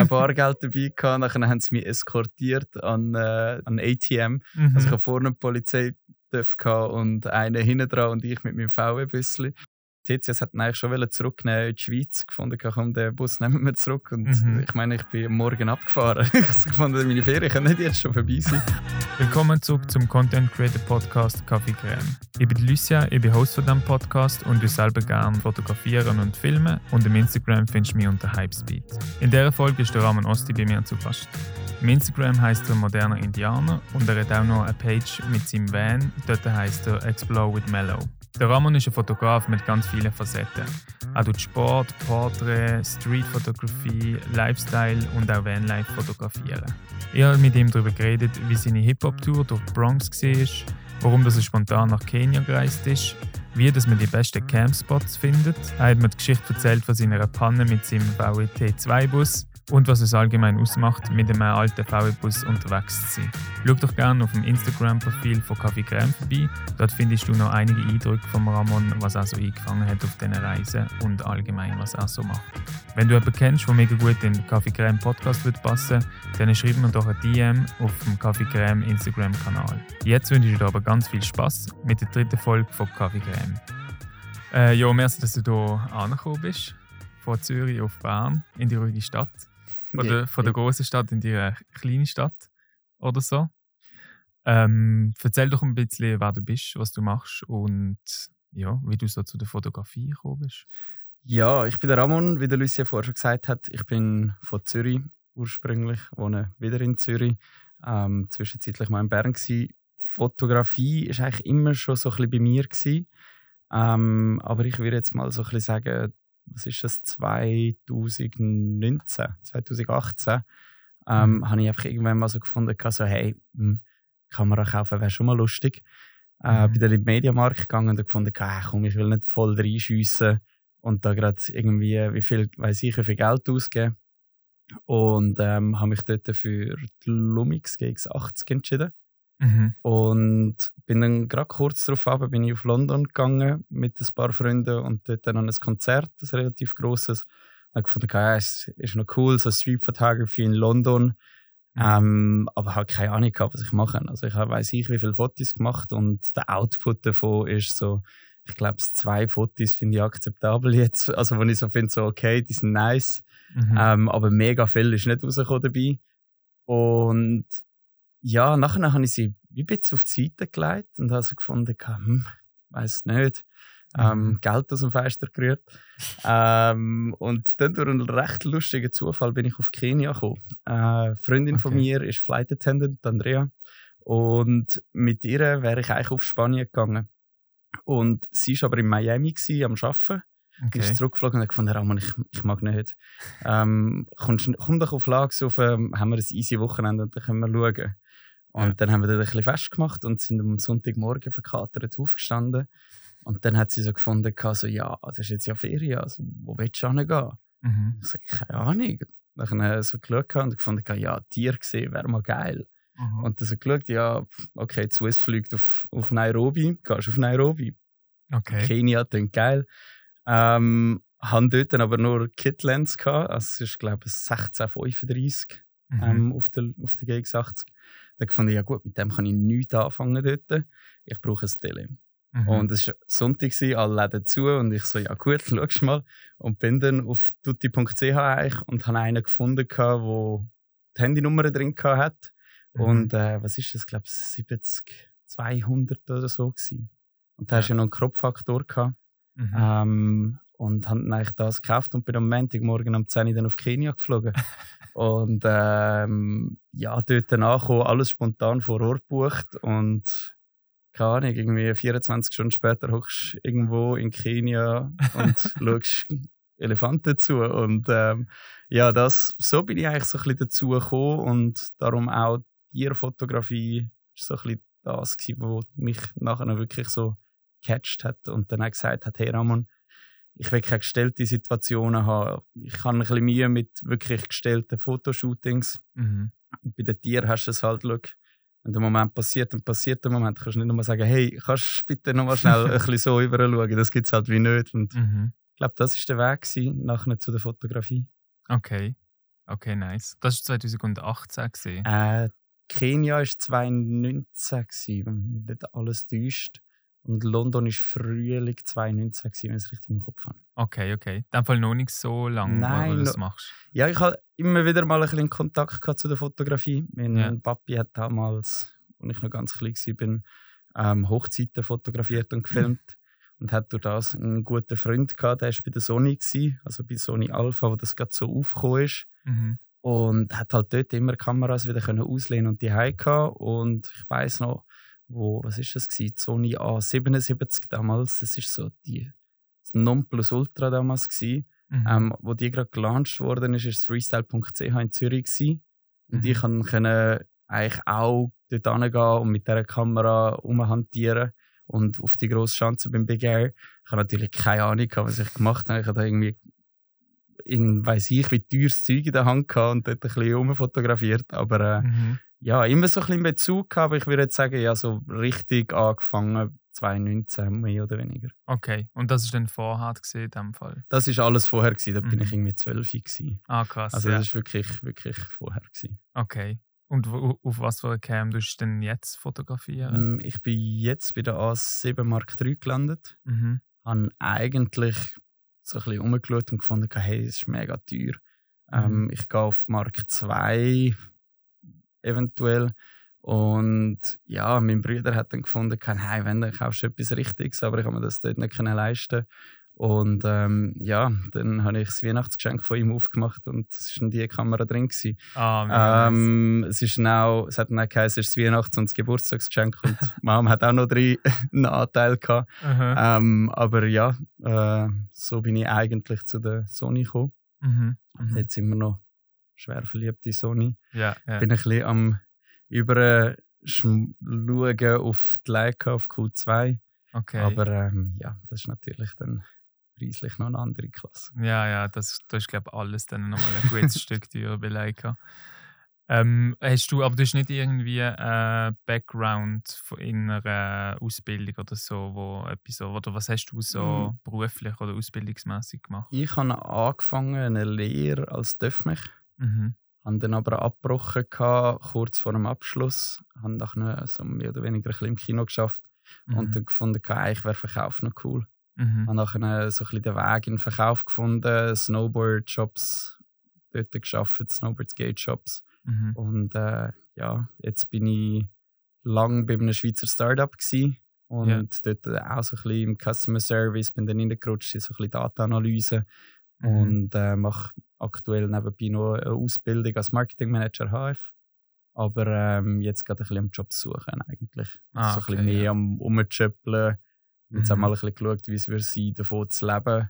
kein Bargeld dabei gehabt. Nachher haben sie mich eskortiert an, äh, an ATM. Mhm. Also ich hatte vorne eine Polizei und einen hinten dran und ich mit meinem VW-Büssli. TCS hat eigentlich schon zurücknehmen in die Schweiz gefunden, komm, den Bus nehmen wir zurück. Und Mhm. ich meine, ich bin morgen abgefahren. ich habe gefunden, meine Ferien können nicht jetzt schon vorbei sein. Willkommen zurück zum Content Creator Podcast Kaffee Creme. Ich bin Lucia, ich bin Host von diesem Podcast und ich selber gerne fotografieren und filmen und im Instagram findest du mich unter Hypespeed. In dieser Folge ist der Ramon Osti bei mir zu Gast. Im Instagram heißt er moderner Indianer und er hat auch noch eine Page mit seinem Van, dort heißt er Explore with Mellow. Der Ramon ist ein Fotograf mit ganz vielen Facetten. Er tut Sport, Porträt, Streetfotografie, Lifestyle und auch Vanlife fotografieren. Ich habe mit ihm darüber geredet, wie seine Hip-Hop-Tour durch die Bronx war, warum er spontan nach Kenia gereist ist, wie dass man die besten Campspots findet. Er hat mir die Geschichte erzählt von seiner Panne mit seinem VW T2-Bus und was es allgemein ausmacht, mit einem alten VW-Bus unterwegs zu sein. Schau doch gerne auf dem Instagram-Profil von Kaffee Creme vorbei. Dort findest du noch einige Eindrücke von Ramon, was er so eingefangen hat auf diesen Reisen und allgemein, was er so macht. Wenn du jemanden kennst, der mega gut in den Kaffee Creme Podcast wird passen, dann schreib mir doch ein DM auf dem Kaffee Creme Instagram-Kanal. Jetzt wünsche ich dir aber ganz viel Spaß mit der dritten Folge von Kaffee Creme. Äh, ja, merci, dass du hier angekommen bist. Von Zürich auf Bern in die ruhige Stadt. Von, der, von der großen Stadt in die äh, kleine Stadt oder so. Ähm, erzähl doch ein bisschen, wer du bist, was du machst und ja, wie du so zu der Fotografie gekommen bist. Ja, ich bin der Ramon, wie der Lucia vorher schon gesagt hat. Ich bin von Zürich ursprünglich, wohne wieder in Zürich. Ähm, zwischenzeitlich mal in Bern. Gewesen. Fotografie war eigentlich immer schon so ein bisschen bei mir. Gewesen. Ähm, aber ich würde jetzt mal so ein bisschen sagen, was ist das, 2019, 2018, ähm, Mhm. habe ich einfach irgendwann mal so gefunden, so, hey, hm, Kamera kaufen wäre schon mal lustig. Äh, Mhm. Bin dann in den Mediamarkt gegangen und gefunden, ah, komm, ich will nicht voll reinschiessen und da gerade irgendwie, wie viel, weiß ich, wie viel Geld ausgeben. Und ähm, habe mich dort für die Lumix GX80 entschieden. Mhm. Und bin dann gerade kurz darauf ab, bin ich auf London gegangen mit ein paar Freunden und dort dann an ein Konzert, ein relativ grosses. Ich habe gefunden, ja, es ist noch cool, so Street Photography in London. Mhm. Ähm, aber habe keine Ahnung gehabt, was ich mache. Also ich habe, weiß ich, wie viele Fotos gemacht und der Output davon ist so, ich glaube, zwei Fotos finde ich akzeptabel jetzt. Also wo ich so finde, so okay, die sind nice. Mhm. Ähm, aber mega viel ist nicht rausgekommen dabei. Und ja, nachher habe ich sie wie ein bisschen auf die Seite gelegt und habe so gefunden, hm, weiß nicht, ähm, Mhm. Geld aus dem Fenster gerührt. ähm, und dann durch einen recht lustigen Zufall bin ich auf Kenia gekommen. Äh, eine Freundin von Okay. mir ist Flight Attendant, Andrea. Und mit ihr wäre ich eigentlich auf Spanien gegangen. Und sie war aber in Miami gewesen, am Arbeiten. Okay. ist okay. zurückgeflogen und hat gefunden, Ramon, ich, ich mag nicht. Ähm, kommst, komm doch auf Lage, auf, ähm, haben wir ein easy Wochenende und dann können wir schauen. Und Ja. dann haben wir dort ein bisschen festgemacht und sind am Sonntagmorgen verkatert aufgestanden. Und dann hat sie so gefunden, so, ja, das ist jetzt ja Ferien, also wo willst du hingehen? Mhm. Ich sage, keine Ahnung. Dann habe ich so geschaut und gefunden, ja, Tier gesehen wäre mal geil. Mhm. Und dann so geschaut, ja, okay, die Swiss fliegt auf, auf Nairobi, gehst auf Nairobi. Okay. Kenia klingt geil. Ähm, haben dort dann aber nur Kitlens gehabt. Also es ist, glaube ich, 1635 Mhm. ähm, auf, der, auf der GX80. Dann fand ich, ja gut, mit dem kann ich nichts anfangen dort. Ich brauche ein Tele. Mhm. Und es war Sonntag, alle Läden zu. Und ich so, ja gut, schau mal. Und bin dann auf tutti.ch eigentlich und habe einen gefunden, der die Handynummer drin hat. Mhm. Und äh, was ist das, glaube ich, 70, 200 oder so. Gewesen. Und da Ja. hast du ja noch einen Kropffaktor. Mhm. Ähm, und habe dann eigentlich das gekauft und bin am Montagmorgen um 10 Uhr dann auf Kenia geflogen. und ähm, ja, dort angekommen, alles spontan vor Ort gebucht und keine Ahnung, irgendwie 24 Stunden später hockst du irgendwo in Kenia und schaust Elefanten zu. Und ähm, ja, das, so bin ich eigentlich so ein bisschen dazu gekommen und darum auch Tierfotografie ist so ein bisschen das was mich nachher wirklich so gecatcht hat und dann auch gesagt hat, hey Ramon, ich will keine gestellte Situationen haben. Ich habe ein bisschen Mühe mit wirklich gestellten Fotoshootings. Mhm. Und bei den Tieren hast du es halt, schau, wenn der Moment passiert, dann passiert der Moment. Du kannst nicht nur sagen, hey, kannst du bitte noch mal schnell ein bisschen so über schauen. Das gibt es halt wie nicht. Und Mhm. ich glaube, das war der Weg gewesen, nachher zu der Fotografie. Okay. Okay, nice. Das war 2018 gesehen. Äh, Kenia war 2019, gewesen, wenn mich nicht alles täuscht. Und London war Frühling 2019, gewesen, wenn ich es richtig im Kopf habe. Okay, okay. In dem Fall noch nicht so lange, Nein, wo du das machst. Ja, ich habe immer wieder mal ein bisschen Kontakt gehabt zu der Fotografie. Mein Ja. Papi hat damals, als ich noch ganz klein war, ähm, Hochzeiten fotografiert und gefilmt. und hat durch das einen guten Freund gehabt, der war bei der Sony, gewesen, also bei Sony Alpha, wo das gerade so aufgekommen ist. Mhm. Und hat halt dort immer Kameras wieder können auslehnen und die gehabt. Und ich weiß noch, wo, was ist das gewesen? Sony A77 damals. Das ist so die das Nonplusultra damals gewesen. Mhm. Ähm, wo die gerade gelauncht worden ist, ist freestyle.ch in Zürich gewesen. Und Mhm. ich kann können eigentlich auch dort hingehen und mit dieser Kamera rumhantieren und auf die grosse Chance beim Big Air. Ich habe natürlich keine Ahnung, was ich gemacht habe. Ich habe da irgendwie in, weiss ich, wie teures Zeug in der Hand gehabt und dort ein bisschen rumfotografiert. Aber äh, Mhm. Ja, immer so ein bisschen Bezug gehabt. Aber ich würde jetzt sagen, ja, so richtig angefangen 2019, mehr oder weniger. Okay, und das ist dann vorhart gesehen in dem Fall. Das ist alles vorher gewesen. Da bin Mhm. ich irgendwie 12 gewesen. Ah, krass. Also ja. das ist wirklich, wirklich vorher gewesen. Okay. Und auf was für eine Cam tust du denn jetzt fotografieren? Ähm, Ich bin jetzt bei der A7 Mark III gelandet. Mhm. Habe eigentlich so ein bisschen rumgeschaut und gefunden, hey, es ist mega teuer. Mhm. Ähm, ich gehe auf Mark II eventuell. Und ja, mein Bruder hat dann gefunden, hey, wenn, dann kaufst du etwas Richtiges, aber ich habe mir das dort nicht können leisten Und ähm, ja, dann habe ich das Weihnachtsgeschenk von ihm aufgemacht und es war die Kamera drin. Gewesen. Nice. Ähm, es, ist auch, es hat dann auch geheißen, es ist das Weihnachts- und das Geburtstagsgeschenk und Mom hat auch noch drin einen Anteil gehabt. Aha. Ähm, aber ja, äh, so bin ich eigentlich zu der Sony gekommen. Mhm. Mhm. Jetzt sind wir noch schwer verliebt in Sony. Ja, ja. Bin ein bisschen am über schauen auf die Leica auf Q2. Okay. Aber ähm, ja, das ist natürlich dann preislich noch eine andere Klasse. Ja, ja, das, das ist, glaube ich, alles dann nochmal ein gutes Stück teurer bei Leica. Ähm, hast du, aber du hast nicht irgendwie einen Background von- in einer Ausbildung oder so, wo etwas oder was hast du so Mhm. beruflich oder ausbildungsmäßig gemacht? Ich habe angefangen eine Lehre als Döfmech. Mhm. Habe dann aber abgebrochen, gehabt, kurz vor dem Abschluss. Habe nachher so mehr oder weniger ein bisschen im Kino geschafft Mhm. und dann gefunden, eigentlich wäre Verkauf noch cool. mhm. Habe nachher so ein bisschen den Weg in den Verkauf gefunden, Snowboard-Shops dort geschafft, Snowboard-Skate-Shops. Mhm. Und äh, ja, jetzt bin ich lang bei einem Schweizer Startup gsi und Ja. dort auch so ein bisschen im Customer Service, bin dann reingerutscht in so ein bisschen Datenanalyse Mhm. und äh, mache aktuell nebenbei noch eine Ausbildung als Marketing Manager HF. Aber ähm, jetzt gerade ein bisschen am Job suchen eigentlich. Ah, so ein okay, bisschen mehr ja. am Umchöppeln. Jetzt auch Mhm. mal ein bisschen geschaut, wie es würde sein, davon zu leben,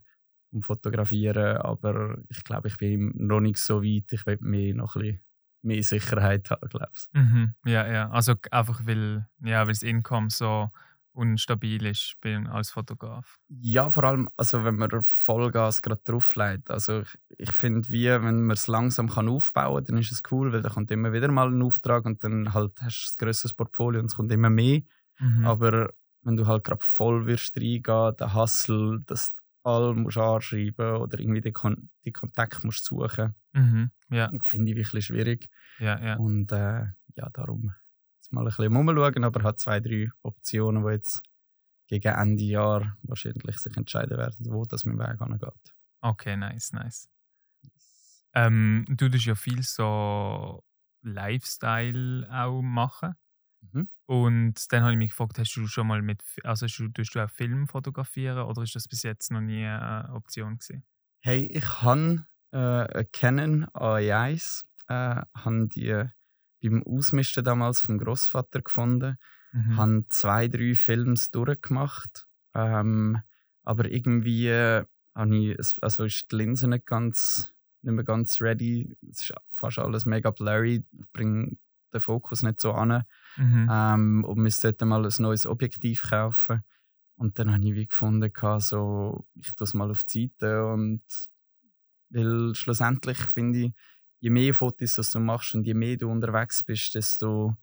um Fotografieren. Aber ich glaube, ich bin noch nicht so weit. Ich will mehr noch ein bisschen mehr Sicherheit haben, glaube ich. Mhm. Ja, ja. Also einfach, weil, ja, weil das Income so unstabil ist bei, als Fotograf. Ja, vor allem, also wenn man Vollgas gerade drauflegt. Also ich, ich finde, wie wenn man es langsam kann aufbauen kann, dann ist es cool, weil da kommt immer wieder mal ein Auftrag und dann halt hast du ein grösseres Portfolio und es kommt immer mehr. Mhm. Aber wenn du halt gerade voll wirst reingehen, der Hustle, dass du alle musst anschreiben oder irgendwie die, Kon die Kontakt musst suchen, Mhm. Ja, finde ich wirklich schwierig. ja, ja. Und äh, ja, darum mal ein bisschen umschauen, aber hat zwei, drei Optionen, die jetzt gegen Ende Jahr wahrscheinlich sich entscheiden werden, wo das mit dem Weg angeht. Okay, nice, nice. Ähm, du tust ja viel so Lifestyle auch machen. Mhm. Und dann habe ich mich gefragt, hast du schon mal mit, also hast du, tust du auch Film fotografieren oder ist das bis jetzt noch nie eine Option gewesen? Hey, ich habe äh, Canon AI1, äh, habe die beim Ausmisten damals vom Großvater gefunden. Mhm. habe zwei, drei Films durchgemacht. Ähm, aber irgendwie äh, habe ich, also ist die Linse nicht ganz, nicht mehr ganz ready. Es ist fast alles mega blurry. Ich bringe den Fokus nicht so an. Mhm. Ähm, und müsste dort mal ein neues Objektiv kaufen. Und dann habe ich wie gefunden, so, ich tue es mal auf die Seite. Und weil schlussendlich finde ich, je mehr Fotos das du machst und je mehr du unterwegs bist, desto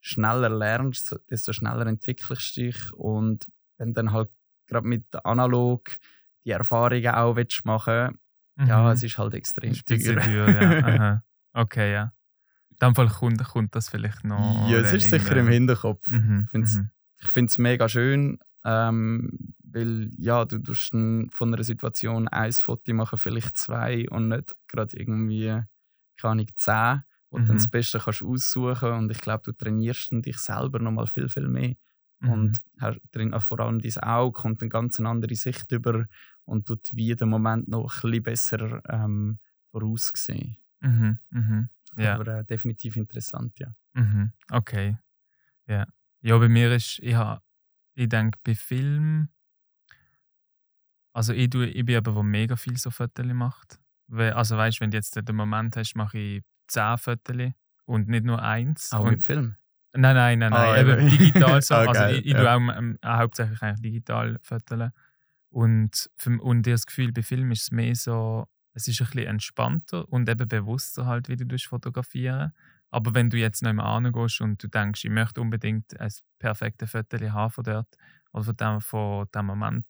schneller lernst, desto schneller entwickelst du dich. Und wenn dann halt gerade mit analog die Erfahrungen auch willst machen Ja, Mhm. es ist halt extrem teuer. teuer, ja. Okay, ja. In dem Fall kommt, kommt das vielleicht noch. ja, es ist sicher im. Hinterkopf. Mhm. Ich mhm. Finde es mega schön, ähm, weil ja, du tust von einer Situation ein Foto machen, vielleicht zwei und nicht gerade irgendwie, keine Ahnung, zehn, wo du dann Mhm. das Beste kannst aussuchen und ich glaube, du trainierst dich selber noch mal viel, viel mehr Mhm. und hast drin, auch vor allem dein Auge kommt eine ganz andere Sicht über und tut wie den Moment noch ein bisschen besser ähm, voraussehen. Mhm. Mhm. Ja. Aber äh, definitiv interessant, ja. Mhm. Okay. Ja. Ja, bei mir ist, ich, ich denke, bei Film, also ich, tue, ich bin aber, der mega viel so Fotos macht. Also weißt du, wenn du jetzt den Moment hast, mache ich zehn Fotos und nicht nur eins. Auch und, mit Film. Nein, nein, nein, nein. Ah, eben digital so. Ah, also ich, ich ja. tue auch ähm, hauptsächlich eigentlich digital Fotos. Und, für, und das Gefühl, bei Film ist es mehr so, es ist ein bisschen entspannter und eben bewusster halt, wie du fotografieren. Aber wenn du jetzt noch einmal hingehst und du denkst, ich möchte unbedingt ein perfektes Foto haben von dort oder von dem, von dem Moment,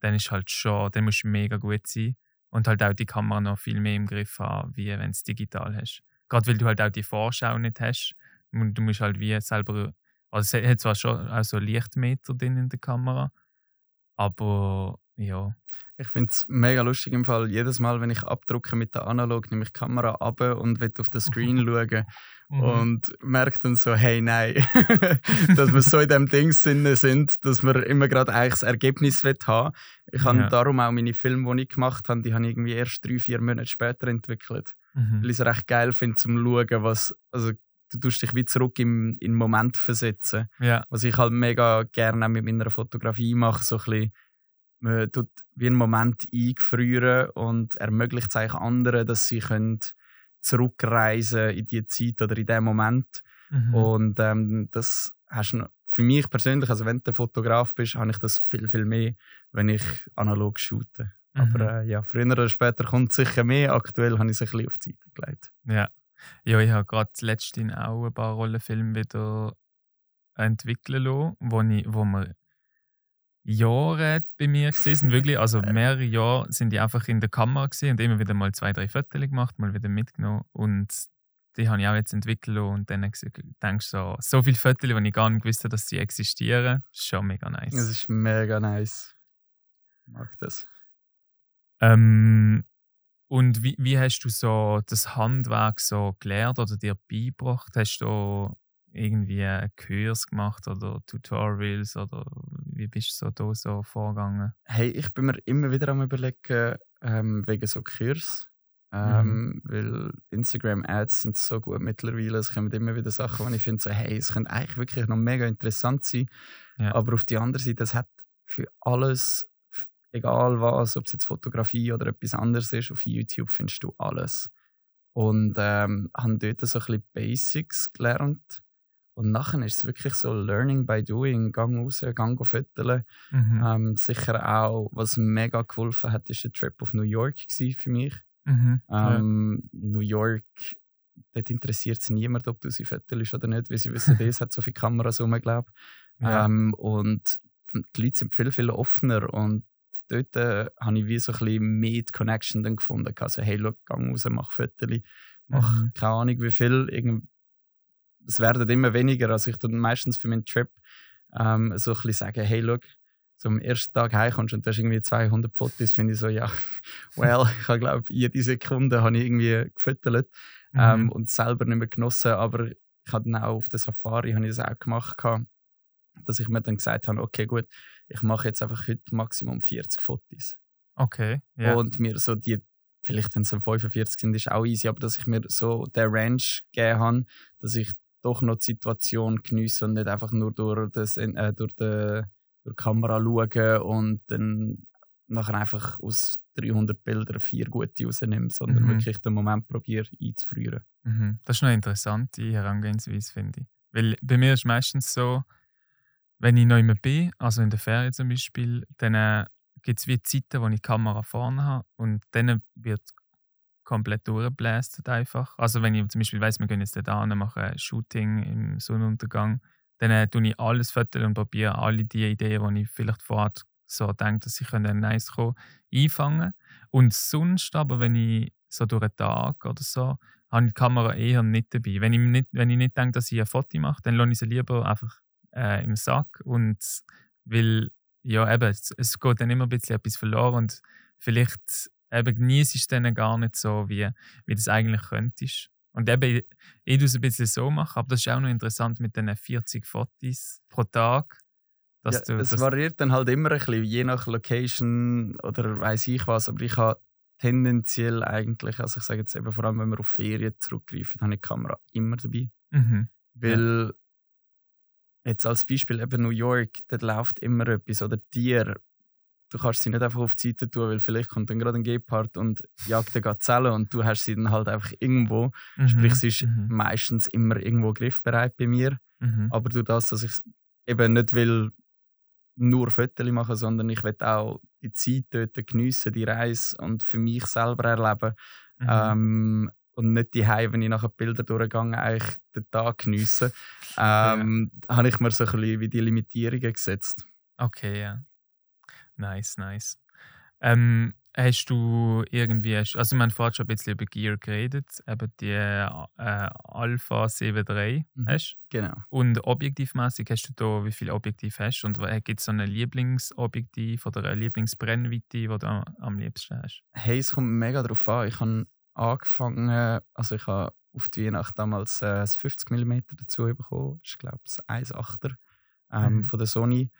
dann ist halt schon, dann musst du mega gut sein und halt auch die Kamera noch viel mehr im Griff haben, wie wenn du es digital hast. Gerade weil du halt auch die Vorschau nicht hast. Und du musst halt wie selber, also es hat zwar schon auch so Lichtmeter drin in der Kamera, aber ja. Ich finde es mega lustig im Fall. Jedes Mal, wenn ich abdrucke mit der Analog, nehme ich die Kamera ab und will auf den Screen schauen Mhm. und merke dann so, hey, nein, dass wir so in dem Ding Sinne sind, dass wir immer gerade eigentlich das Ergebnis haben. Ich habe Ja. darum auch meine Filme, die ich gemacht habe, die habe ich irgendwie erst drei, vier Monate später entwickelt. Mhm. Weil ich es recht geil finde, zum schauen, was, also du tust dich wie zurück im, in den Moment versetzen. Ja. Was ich halt mega gerne mit meiner Fotografie mache, so ein bisschen, man tut wie einen Moment eingefrieren und ermöglicht es eigentlich anderen, dass sie können zurückreisen in die Zeit oder in den Moment. Mhm. Und ähm, das hast du für mich persönlich, also wenn du Fotograf bist, habe ich das viel, viel mehr, wenn ich analog shoote. Mhm. Aber äh, ja, früher oder später kommt sicher mehr. Aktuell habe ich es ein bisschen auf die Seite gelegt. Ja. Ja, ich habe gerade letztens auch ein paar Rollenfilme wieder entwickeln lassen, wo, ich, wo wir Jahre bei mir gesehen sind. Wirklich, also mehrere Jahre sind die einfach in der Kamera gesehen und immer wieder mal zwei, drei Fotos gemacht, mal wieder mitgenommen. Und die habe ich auch jetzt entwickelt und dann denkst du so, so viele Fotos, die ich gar nicht gewusst habe, dass sie existieren. ist schon mega nice. Das ist mega nice. Ich mag das. Ähm, und wie, wie hast du so das Handwerk so gelernt oder dir beigebracht? Hast du irgendwie einen Kurs gemacht oder Tutorials oder wie bist du so da so vorgegangen? Hey, ich bin mir immer wieder am überlegen, ähm, wegen so Kurs. Ähm, Weil Instagram-Ads sind so gut mittlerweile. Es kommen immer wieder Sachen, wo ich finde, so, hey, es könnte eigentlich wirklich noch mega interessant sein. Ja. Aber auf die andere Seite, es hat für alles, egal was, ob es jetzt Fotografie oder etwas anderes ist, auf YouTube findest du alles. Und ähm, habe dort so ein bisschen Basics gelernt. Und nachher ist es wirklich so Learning by Doing, Gang raus, Gang fotografieren. Mhm. Ähm, sicher auch, was mega geholfen hat, ist der Trip auf New York für mich. Mhm. Ja. Ähm, New York, dort interessiert es niemand, ob du sie fotografisch oder nicht, weil sie wissen, es hat so viele Kameras rum, glaube Ja. ähm, Und die Leute sind viel, viel offener und dort äh, habe ich wie so ein bisschen mehr die Connection dann gefunden. Also, hey, schau, gang raus, mach Fotos, mach Mhm. keine Ahnung wie viel. Irgend es werden immer weniger. Also ich tue meistens für meinen Trip ähm, so ein bisschen sagen, hey, schau, so am ersten Tag heimkommst und du hast irgendwie 200 Fotos, finde ich so, ja, well, ich habe glaube jede Sekunde habe ich irgendwie gefüttert ähm, Mhm. und selber nicht mehr genossen, aber ich habe dann auch auf der Safari habe ich das auch gemacht, gehabt, dass ich mir dann gesagt habe, okay, gut, ich mache jetzt einfach heute Maximum 40 Fotos. Okay. Ja. Und mir so die, vielleicht wenn es dann 45 sind, ist auch easy, aber dass ich mir so den Range gegeben habe, dass ich doch noch die Situation genieße und nicht einfach nur durch, das, äh, durch, die, durch die Kamera schaue und dann nachher einfach aus 300 Bildern vier gute rausnehme, sondern Mhm. wirklich den Moment probiere einzufrieren. Mhm. Das ist eine interessante Herangehensweise, finde ich. Weil bei mir ist meistens so, wenn ich noch immer bin, also in der Ferien zum Beispiel, dann äh, gibt es wie Zeiten, wo ich die Kamera vorne habe und dann wird komplett durchgebläst einfach. Also wenn ich zum Beispiel weiss, wir gehen jetzt da hin, machen ein Shooting im Sonnenuntergang, dann äh, tue ich alles fotografieren und probiere alle die Ideen, die ich vielleicht vorher so denke, dass ich ein nice kommen, einfangen Und sonst aber, wenn ich so durch einen Tag oder so, habe ich die Kamera eher nicht dabei. Wenn ich nicht, wenn ich nicht denke, dass ich ein Foto mache, dann lasse ich sie lieber einfach äh, im Sack und will ja eben, es, es, geht dann immer ein bisschen etwas verloren und vielleicht eben genieße ich es dann gar nicht so, wie, wie das eigentlich könntest. Und eben, ich, tue es ein bisschen so machen, aber das ist auch noch interessant mit den 40 Fotos pro Tag. Ja, du, es variiert dann halt immer ein bisschen, je nach Location oder weiß ich was, aber ich habe tendenziell eigentlich, also ich sage jetzt eben vor allem, wenn wir auf Ferien zurückgreifen, habe ich die Kamera immer dabei. Mhm. Weil ja. jetzt als Beispiel eben New York, dort läuft immer etwas oder Tier. Du kannst sie nicht einfach auf die Seite tun, weil vielleicht kommt dann gerade ein Gepard und jagt eine Gazelle und du hast sie dann halt einfach irgendwo. Mhm. Sprich, sie ist mhm. meistens immer irgendwo griffbereit bei mir. Mhm. Aber durch das, dass ich eben nicht will nur Fotos machen, sondern ich will auch die Zeit dort geniessen, die Reise und für mich selber erleben. Mhm. Ähm, und nicht die wenn ich nachher Bilder durchgehe, eigentlich den Tag geniessen. Ähm, ja. habe ich mir so ein bisschen wie die Limitierungen gesetzt. Okay, ja. Nice, nice. Ähm, Hast du irgendwie, also man vorhin schon ein bisschen über Gear geredet, eben die äh, Alpha 7.3 mhm, hast Genau. Und objektivmäßig hast du da, wie viele Objektiv hast und gibt es so ein Lieblingsobjektiv oder eine Lieblingsbrennweite, die du am liebsten hast? Hey, es kommt mega darauf an. Ich habe angefangen, also ich habe auf die Weihnacht damals äh, 50 mm dazu bekommen, ich glaube das 1,8er ähm, mhm. von der Sony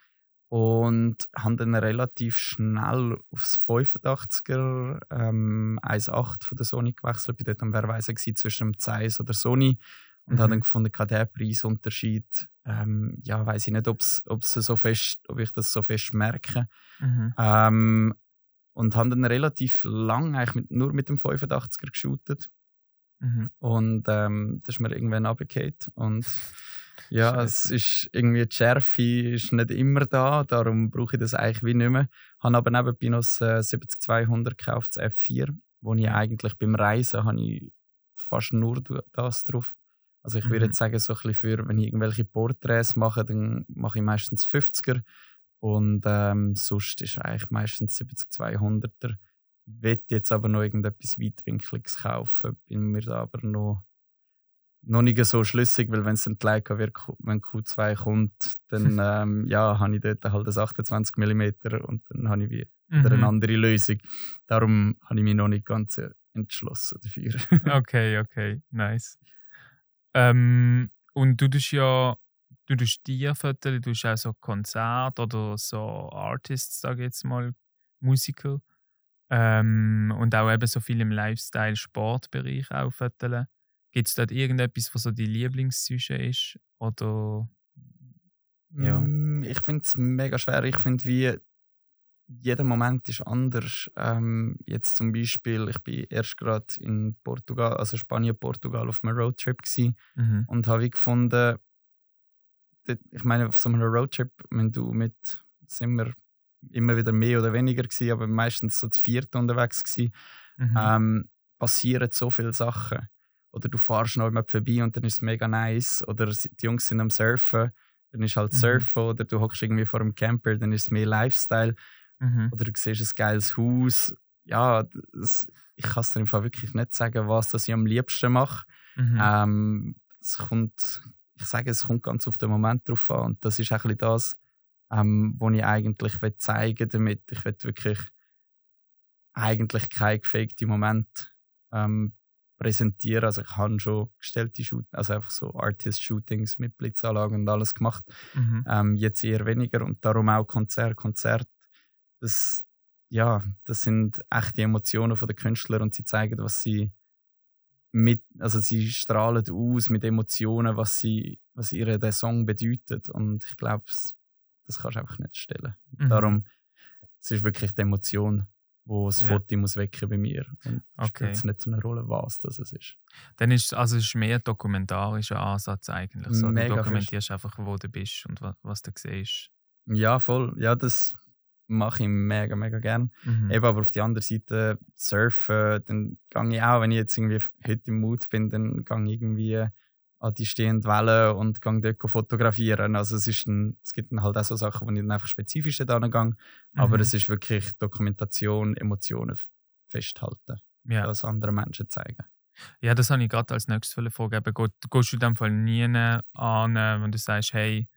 und haben dann relativ schnell aufs 85er ähm, 1.8 von der Sony gewechselt. Ich war dort am Verweisen zwischen dem Zeiss oder Sony und mhm. habe dann gefunden, der Preisunterschied, ähm, ja, weiß ich nicht, ob's, ob's so fest, ob ich das so fest merke. Mhm. Ähm, und haben dann relativ lang eigentlich mit, nur mit dem 85er geshootet. Mhm. Und ähm, das ist mir irgendwann runtergefallen. Und ja, Scheiße. es ist irgendwie die Schärfe ist nicht immer da, darum brauche ich das eigentlich wie nicht mehr. Ich habe aber nebenbei noch das äh, 70200 gekauft, das F4, wo ich eigentlich beim Reisen habe ich fast nur das drauf. Also ich mhm. würde jetzt sagen, so ein bisschen für, wenn ich irgendwelche Porträts mache, dann mache ich meistens 50er und ähm, sonst ist eigentlich meistens 70-200er. Ich jetzt aber noch irgendetwas Weitwinkliges kaufen, bin mir da aber noch noch nicht so schlüssig, weil wenn es dann gleich wird, wenn Q2 kommt, dann ähm, ja, habe ich dort halt das 28 mm und dann habe ich wieder mhm. eine andere Lösung. Darum habe ich mich noch nicht ganz äh, entschlossen dafür. okay, okay, nice. Ähm, und du tust ja, du tust Tierfotos, du tust auch so Konzerte oder so Artists, sage ich jetzt mal, Musiker. Ähm, und auch eben so viel im Lifestyle-Sportbereich auch fotografieren. Gibt es dort irgendetwas, was so die Lieblingssüche ist? Oder. Ja. Mm, ich finde es mega schwer. Ich finde, wie jeder Moment ist anders. Ähm, jetzt zum Beispiel, ich bin erst gerade in Portugal, also Spanien, Portugal, auf einem Roadtrip mhm. und habe gefunden, ich meine, auf so einem Roadtrip, wenn du mit, sind wir immer wieder mehr oder weniger gewesen, aber meistens so zu viert unterwegs gewesen, mhm. ähm, passieren so viele Sachen. Oder du fahrst noch jemand vorbei und dann ist es mega nice. Oder die Jungs sind am Surfen, dann ist halt mhm. Surfen. Oder du hockst irgendwie vor einem Camper, dann ist es mehr Lifestyle. Mhm. Oder du siehst ein geiles Haus. Ja, das, ich kann es dir einfach wirklich nicht sagen, was das ich am liebsten mache. Mhm. Ähm, es kommt, ich sage, es kommt ganz auf den Moment drauf an. Und das ist auch ein das, ähm, was ich eigentlich zeigen damit. Ich will wirklich eigentlich keinen gefakten Moment ähm, präsentieren. Also ich habe schon gestellte Shootings, also einfach so Artist-Shootings mit Blitzanlagen und alles gemacht. Mhm. Ähm, jetzt eher weniger und darum auch Konzert, Konzert. Das, ja, das sind echte Emotionen von den Künstlern und sie zeigen, was sie mit, also sie strahlen aus mit Emotionen, was sie, was ihre der Song bedeutet und ich glaube, das kannst du einfach nicht stellen. Mhm. Darum, es ist wirklich die Emotion, wo das ja. Foto muss wecken bei mir. Und okay. spielt es nicht so eine Rolle, was das ist. Dann ist also es ist mehr ein dokumentarischer Ansatz eigentlich. So, Mega du dokumentierst fest. einfach, wo du bist und was, was du siehst. Ja, voll. Ja, das mache ich mega, mega gern. Mhm. Eben aber auf die andere Seite surfen, dann gehe ich auch, wenn ich jetzt irgendwie heute im Mut bin, dann gehe ich irgendwie an die stehende Welle und gehe dort fotografieren. Also es, ist ein, es gibt dann halt auch so Sachen, wo ich dann einfach spezifisch dort gehe. Mhm. Aber es ist wirklich Dokumentation, Emotionen festhalten, ja. das anderen Menschen zeigen. Ja, das habe ich gerade als nächstes vorgegeben. Gehst du in dem Fall nie an, wenn du sagst, hey,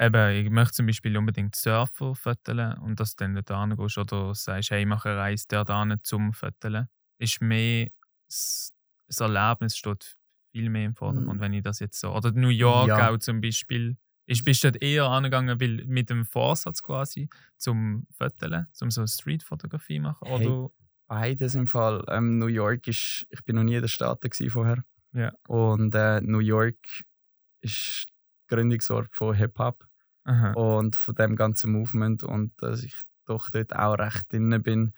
eben, ich möchte zum Beispiel unbedingt Surfer föteln und dass du dann da gehst oder sagst, hey, ich mache eine Reise da zum Föteln, ist mehr das Erlebnis steht viel mehr im Vordergrund, mhm. wenn ich das jetzt so. Oder New York ja. auch zum Beispiel. Ich bist dort eher angegangen weil, mit dem Vorsatz quasi zum Föteln, zum so Street-Fotografie machen? Oder? Hey, beides im Fall. Ähm, New York ist, ich bin noch nie in den Staaten vorher. Ja. Und äh, New York ist Gründungsort von Hip-Hop und von dem ganzen Movement und dass ich doch dort auch recht drin bin,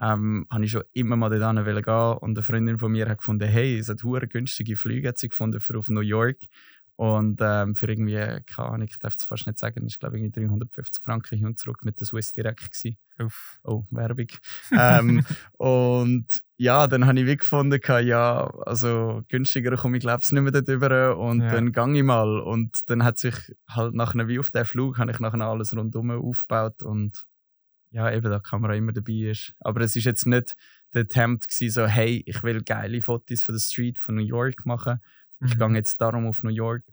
ähm, habe ich schon immer mal dort gehen und eine Freundin von mir hat gefunden, hey, es hat hure günstige Flüge hat sie gefunden für auf New York und ähm, für irgendwie, keine Ahnung, ich darf es fast nicht sagen, ich glaube irgendwie 350 Franken hin und zurück mit der Swiss Direct Uff. Oh, Werbung. ähm, und ja, dann habe ich wie gefunden, ja, also günstiger komme ich glaube ich nicht mehr darüber und ja. dann gang ich mal. Und dann hat sich halt nachher wie auf den Flug, habe ich nachher alles rundum aufgebaut und ja, eben, da die Kamera immer dabei ist. Aber es ist jetzt nicht der Attempt gewesen, so, hey, ich will geile Fotos von der Street von New York machen ich mhm. gehe jetzt darum auf New York.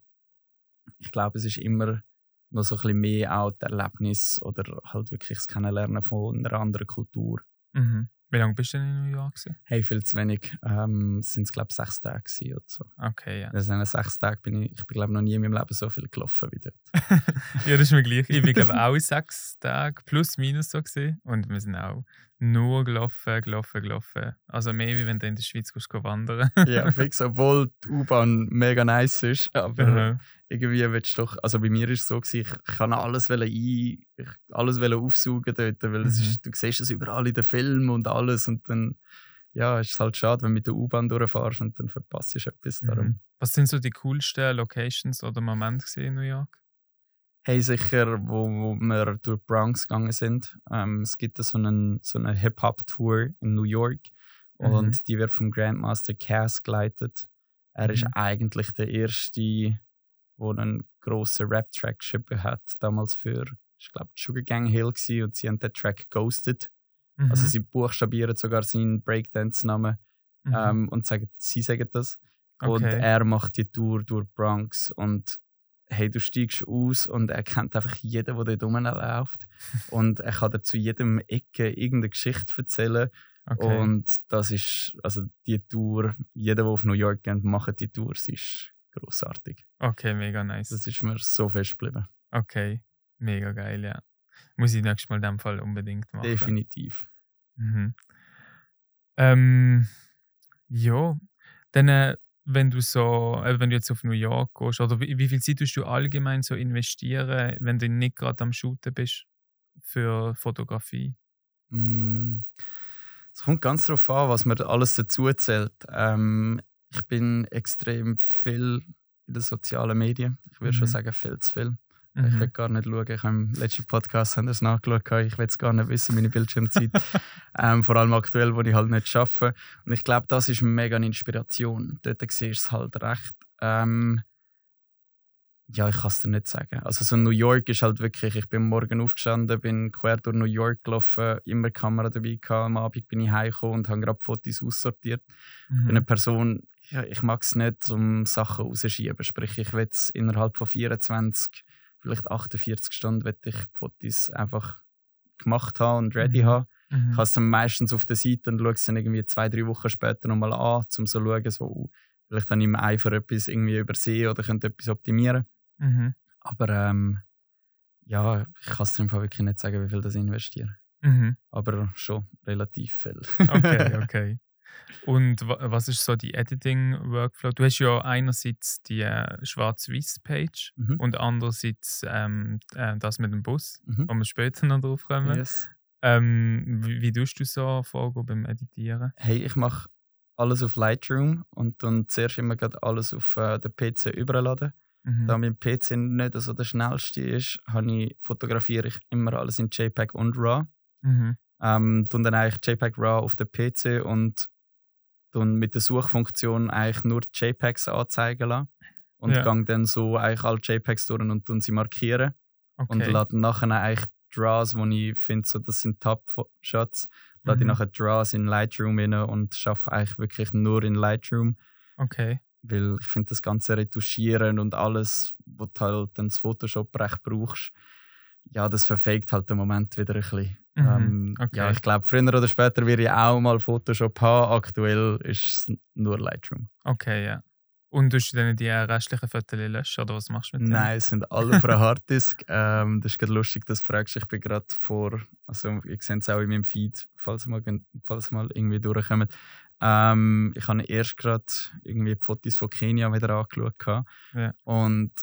Ich glaube, es ist immer noch so ein bisschen mehr auch das Erlebnis oder halt wirklich das Kennenlernen von einer anderen Kultur. Mhm. Wie lange bist du denn in New York? Gewesen? Hey, viel zu wenig. Ähm, es sind, glaube ich, sechs Tage oder so. Okay, ja. In diesen sechs Tagen bin ich, ich bin, glaube noch nie in meinem Leben so viel gelaufen wie dort. ja, das ist mir gleich. Ich bin, glaube auch sechs Tage plus minus so gesehen. Und wir sind auch nur gelaufen, gelaufen, gelaufen. Also mehr, wie wenn du in der Schweiz gehst, wandern Ja, fix, obwohl die U-Bahn mega nice ist. Aber mhm. Irgendwie willst du doch, also bei mir ist es so, gewesen, ich kann alles ein, ich alles aufsaugen dort, weil mhm. ist, du siehst es überall in den Filmen und alles und dann ja, ist es halt schade, wenn du mit der U-Bahn durchfährst und dann verpasst du etwas darum. Mhm. Was sind so die coolsten Locations oder Momente in New York? Hey, sicher, wo, wo wir durch Bronx gegangen sind. Ähm, es gibt so, einen, so eine Hip-Hop-Tour in New York mhm. und die wird vom Grandmaster Cass geleitet. Er mhm. ist eigentlich der erste, der einen grossen Rap-Track geschrieben hat, damals für, ich glaube, Sugar Gang Hill gewesen, und sie haben den Track Ghosted. Also mhm. Also sie buchstabieren sogar seinen Breakdance-Namen mhm. ähm, und sagen, sie sagen das. Okay. Und er macht die Tour durch Bronx und hey, du steigst aus und er kennt einfach jeden, der dort rumläuft. und er kann dir zu jedem Ecke irgendeine Geschichte erzählen. Okay. Und das ist, also die Tour, jeder, der auf New York geht, macht die Tour, sie ist großartig. Okay, mega nice. Das ist mir so fest geblieben. Okay, mega geil, ja. Muss ich nächstes Mal in dem Fall unbedingt machen. Definitiv. Mhm. Ähm, ja, dann äh, wenn du so, äh, wenn du jetzt auf New York gehst, oder wie, wie viel Zeit tust du allgemein so investieren, wenn du nicht gerade am Shooten bist für Fotografie? Mm, es kommt ganz darauf an, was man alles dazu zählt. Ähm, ich bin extrem viel in den sozialen Medien. Ich würde mhm. schon sagen, viel zu viel. Mhm. Ich will gar nicht schauen. Ich habe im letzten Podcast haben das nachgeschaut. Ich will es gar nicht wissen, meine Bildschirmzeit. ähm, vor allem aktuell, wo ich halt nicht arbeite. Und ich glaube, das ist mega eine Inspiration. Dort siehst du es halt recht. Ähm, ja, ich kann es dir nicht sagen. Also so New York ist halt wirklich, ich bin morgen aufgestanden, bin quer durch New York gelaufen, immer Kamera dabei gehabt, am Abend bin ich heimgekommen und habe gerade Fotos aussortiert. Mhm. Ich bin eine Person, ja, ich mag es nicht, um Sachen rauszuschieben. Sprich, ich will es innerhalb von 24 vielleicht 48 Stunden will ich die Fotos einfach gemacht haben und ready mhm. haben. Mhm. Ich habe es dann meistens auf der Seite und schaue es dann irgendwie zwei, drei Wochen später nochmal an, um so zu schauen, so, vielleicht habe ich im Eifer etwas irgendwie übersehen oder könnte etwas optimieren. Mhm. Aber ähm, ja, ich kann es dir wirklich nicht sagen, wie viel das investiere. Mhm. Aber schon relativ viel. okay, okay. Und was ist so die Editing-Workflow? Du hast ja einerseits die äh, Schwarz-Weiß-Page mhm. und andererseits ähm, äh, das mit dem Bus, mhm. wo wir später noch drauf kommen. Yes. Ähm, wie, wie tust du so vorgehen beim Editieren? Hey, ich mache alles auf Lightroom und dann zuerst immer alles auf äh, den PC überladen. Mhm. Da mein PC nicht so der schnellste ist, ich, fotografiere ich immer alles in JPEG und RAW. Mhm. Ähm, dann eigentlich JPEG RAW auf den PC und dann mit der Suchfunktion eigentlich nur JPEGs anzeigen lassen und Ja. gehe dann so eigentlich alle JPEGs durch und tun sie markieren und Okay. lade nachher eigentlich Draws, wo ich finde, so, das sind Top-Shots, lade ich Mhm. nachher Draws in Lightroom rein und schaffe eigentlich wirklich nur in Lightroom, Okay. weil ich finde das ganze Retuschieren und alles, was du halt dann das Photoshop recht brauchst, ja, das verfegt halt den Moment wieder ein bisschen. Mhm. Ähm, Okay. Ja, ich glaube, früher oder später werde ich auch mal Photoshop haben. Aktuell ist es nur Lightroom. Okay, ja. Und tust du dann die restlichen Fotos löschen oder was machst du mit denen? Nein, es sind alle einer Harddisk. ähm, das ist gerade lustig, das fragst du. Ich bin gerade vor, also ich sehe es auch in meinem Feed, falls mal, falls mal irgendwie durchkommt. Ähm, ich habe erst gerade irgendwie die Fotos von Kenia wieder angeschaut. Ja. Und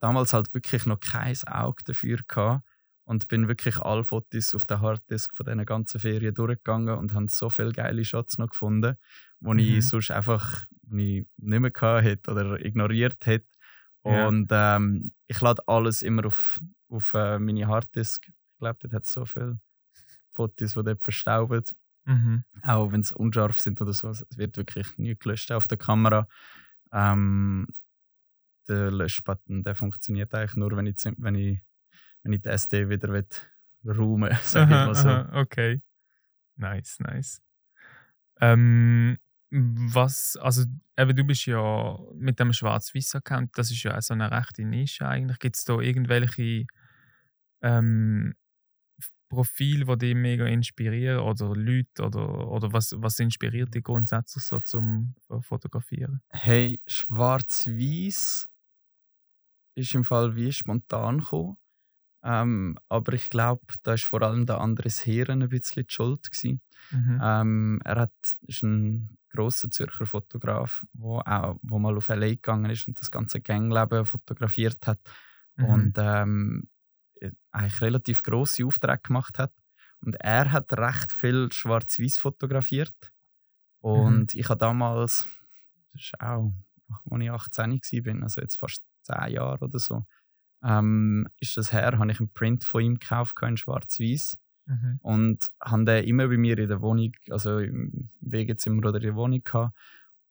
damals halt wirklich noch kein Auge dafür gehabt. Und bin wirklich alle Fotos auf der Harddisk von diesen ganzen Ferien durchgegangen und habe so viele geile Shots noch gefunden, die Mhm. ich sonst einfach ich nicht mehr gehabt hätte oder ignoriert hätte. Ja. Und ähm, ich lade alles immer auf, auf äh, meine Harddisk. Ich glaube, dort hat es so viele Fotos, die dort verstauben. Mhm. Auch wenn sie unscharf sind oder so. Es wird wirklich nie gelöscht auf der Kamera. Ähm, der Löschbutton der funktioniert eigentlich nur, wenn ich, wenn ich, wenn ich die SD wieder will, räumen sag ich mal so. aha, okay. Nice, nice. Ähm, was, also eben du bist ja mit dem Schwarz-Weiß-Account, das ist ja auch so eine rechte Nische eigentlich. Gibt es da irgendwelche ähm, Profile, die dich mega inspirieren oder Leute oder, oder was, was inspiriert dich grundsätzlich so zum Fotografieren? Hey, schwarz-weiß ist im Fall wie spontan gekommen. Ähm, aber ich glaube, da ist vor allem der Andres Heeren ein bisschen die Schuld. Gewesen. Mhm. Ähm, er hat, ist ein grosser Zürcher Fotograf, wo auch, wo mal auf LA gegangen ist und das ganze Gangleben fotografiert hat Mhm. und ähm, äh, eigentlich relativ grosse Aufträge gemacht hat. Und er hat recht viel Schwarz-Weiß fotografiert. Und ich habe damals, das ist auch, als ich 18 war, also jetzt fast 10 Jahre oder so, ähm, ist das her, habe ich einen Print von ihm gekauft in Schwarz-Weiß Mhm. und habe den immer bei mir in der Wohnung, also im Wegezimmer oder in der Wohnung gehabt.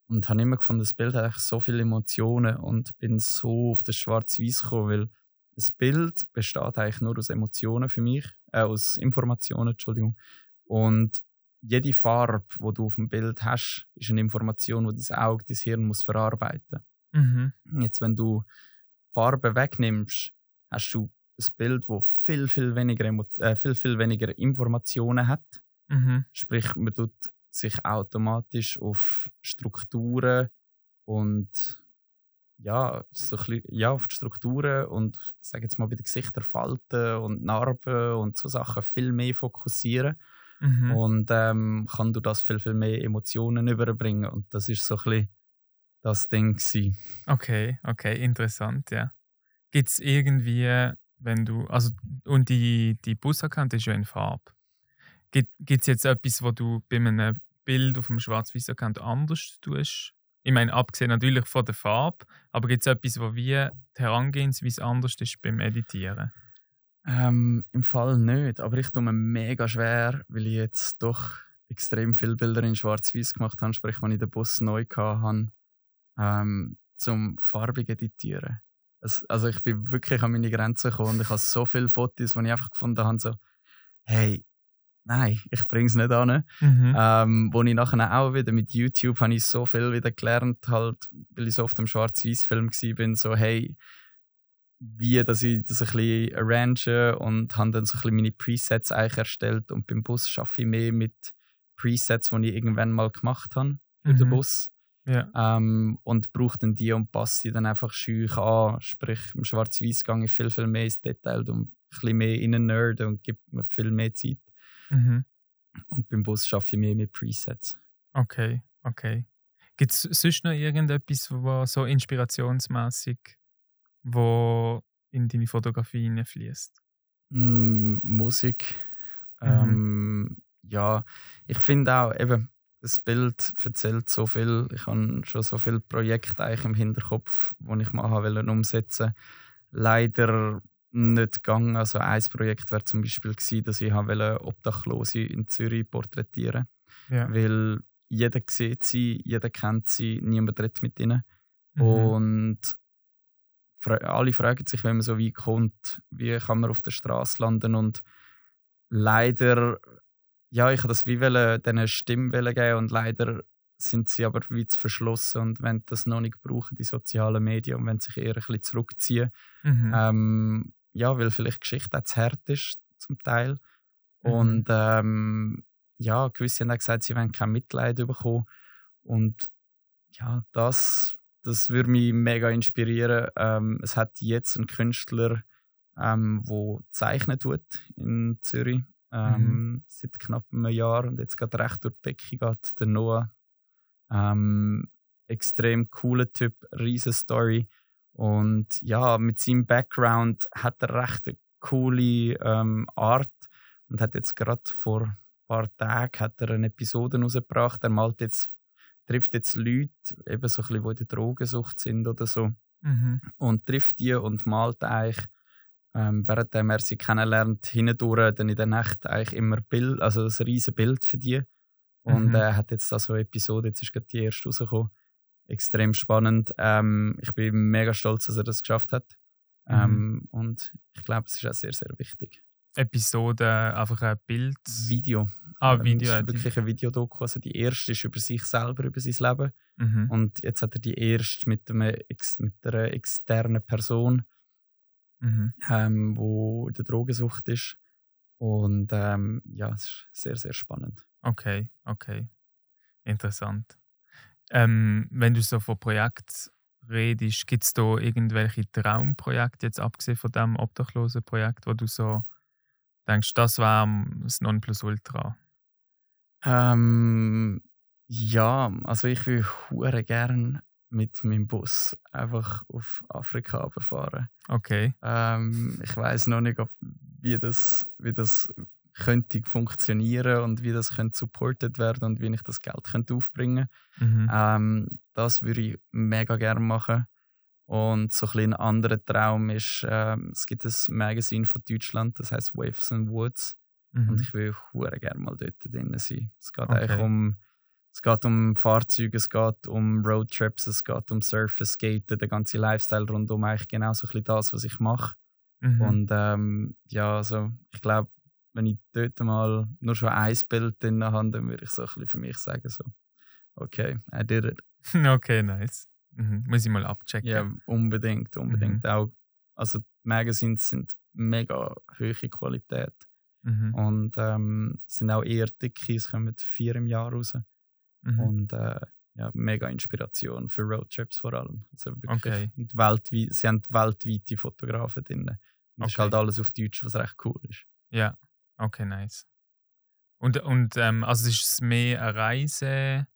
Und habe immer gefunden, das Bild hat eigentlich so viele Emotionen und bin so auf das Schwarz-Weiß gekommen, weil das Bild besteht eigentlich nur aus Emotionen für mich, äh, aus Informationen, Entschuldigung. Und jede Farbe, die du auf dem Bild hast, ist eine Information, die dein Auge, dein Hirn muss verarbeiten Mhm. Jetzt, wenn du Farbe wegnimmst, hast du ein Bild, das viel, viel weniger, äh, viel, viel weniger Informationen hat. Mhm. Sprich, man tut sich automatisch auf Strukturen und ja, so ein bisschen, ja, auf die Strukturen und ich sage jetzt mal bei den Gesichtern Falten und Narben und so Sachen viel mehr fokussieren Mhm. und ähm, kann du das viel, viel mehr Emotionen überbringen und das ist so ein bisschen das Ding gewesen. Okay, okay, interessant, ja. Gibt es irgendwie, wenn du, also, und die, die Busaccount ist ja in Farbe. Gibt es jetzt etwas, wo du bei einem Bild auf dem Schwarz-Weiß-Account anders tust? Ich meine, abgesehen natürlich von der Farbe, aber gibt es etwas, wo wie die Herangehensweise anders ist beim Editieren? Ähm, Im Fall nicht, aber ich tue mir mega schwer, weil ich jetzt doch extrem viele Bilder in Schwarz-Weiß gemacht habe, sprich, wenn ich den Bus neu hatte, ähm, zum farbig editieren. Es, also ich bin wirklich an meine Grenzen gekommen und ich habe so viele Fotos, wo ich einfach gefunden habe, so, hey, nein, ich bringe es nicht an. Mhm. Ähm, wo ich nachher auch wieder mit YouTube habe ich so viel wieder gelernt, halt, weil ich so oft im Schwarz-Weiß-Film bin, so hey, wie dass ich das ein bisschen arrange und habe dann so ein bisschen meine Presets eigentlich erstellt und beim Bus arbeite ich mehr mit Presets, die ich irgendwann mal gemacht habe für den Mhm. Bus Ja. ähm, und brauche dann die und passe sie dann einfach schüch an. Sprich, im Schwarz-Weiß gehe ich viel, viel mehr ins Detail und ein bisschen mehr in den Nerd und gibt mir viel mehr Zeit. Mhm. Und beim Bus arbeite ich mehr mit Presets. Okay, okay. Gibt es sonst noch irgendetwas, wo so inspirationsmäßig wo in deine Fotografie hineinfließt? Mm, Musik. Mhm. Ähm, ja, ich finde auch eben, das Bild erzählt so viel. Ich habe schon so viele Projekte eigentlich im Hinterkopf, die ich mal haben wollte umsetzen Leider nicht gegangen. Also ein Projekt wäre zum Beispiel gewesen, dass ich wollte Obdachlose in Zürich porträtieren Ja. weil jeder sieht sie, jeder kennt sie, niemand redet mit ihnen. Mhm. Und alle fragen sich, wenn man so weit kommt, wie kann man auf der Straße landen. Und leider, ja, ich habe das wie wollen, diesen Stimme wollen geben und leider sind sie aber wie zu verschlossen und wenn das noch nicht brauchen, die sozialen Medien, und wenn sich eher ein bisschen zurückziehen. Mhm. Ähm, ja, weil vielleicht Geschichte auch zu hart ist, zum Teil. Mhm. Und ähm, ja, gewisse haben auch gesagt, sie wollen kein Mitleid bekommen. Und ja, das, das würde mich mega inspirieren. Ähm, es hat jetzt einen Künstler, ähm, wo zeichnen tut in Zürich ähm, seit knapp einem Jahr und jetzt gerade recht durch die Decke geht, der Noah. Ähm, extrem cooler Typ, riesen Story und ja, mit seinem Background hat er recht eine coole ähm, Art und hat jetzt gerade vor ein paar Tagen hat er eine Episode rausgebracht. Er malt jetzt, trifft jetzt Leute, eben so ein bisschen, die in der Drogensucht sind oder so Mhm. und trifft die und malt eigentlich, ähm, während er sie kennenlernt, hindurch dann in der Nacht eigentlich immer Bild, also ein riesen Bild für die. Und Mhm. er hat jetzt da so eine Episode, jetzt ist gerade die erste rausgekommen. Extrem spannend. Ähm, ich bin mega stolz, dass er das geschafft hat. Mhm. Ähm, und ich glaube, es ist auch sehr, sehr wichtig. Episode, einfach ein Bild. Video. Ah, Ähm, Video. Ist wirklich ein Videodoku. Also die erste ist über sich selber, über sein Leben. Mhm. Und jetzt hat er die erste mit, einem, mit einer externen Person. Mhm. ähm, wo in der Drogensucht ist. Und ähm, ja, es ist sehr, sehr spannend. Okay, okay. Interessant. Ähm, wenn du so von Projekt redest, gibt es da irgendwelche Traumprojekte, jetzt abgesehen von dem Obdachlosenprojekt, wo du so denkst, das wäre das Nonplusultra? Ähm, ja, also ich will hure gern mit meinem Bus einfach auf Afrika fahren. Okay. Ähm, ich weiß noch nicht, ob, wie, das, wie das könnte funktionieren und wie das könnte supported werden und wie ich das Geld könnte aufbringen Mhm. Ähm, das würde ich mega gerne machen. Und so ein, ein anderer Traum ist, ähm, es gibt ein Magazin von Deutschland, das heißt Waves and Woods. Mhm. Und ich will hure gerne mal dort drin sein. Es geht Okay. eigentlich um, es geht um Fahrzeuge, es geht um Roadtrips, es geht um Surfen, Skaten, der ganze Lifestyle rundum eigentlich genau so ein bisschen das, was ich mache. Mhm. Und ähm, ja, also ich glaube, wenn ich dort mal nur schon ein Bild drin habe, dann würde ich so ein bisschen für mich sagen, so, okay, I did it. okay, nice. Mhm. Muss ich mal abchecken. Ja, unbedingt, unbedingt. Auch, also die Magazines sind mega hohe Qualität Mhm. und ähm, sind auch eher dicke, es kommen vier im Jahr raus. Mhm. Und äh, ja, mega Inspiration für Roadtrips vor allem. Also wirklich Okay. weltweit, sie haben weltweite Fotografen drin. Und das ist Okay. halt alles auf Deutsch, was recht cool ist. Ja, okay, nice. Und, und ähm, also ist es mehr ein Reise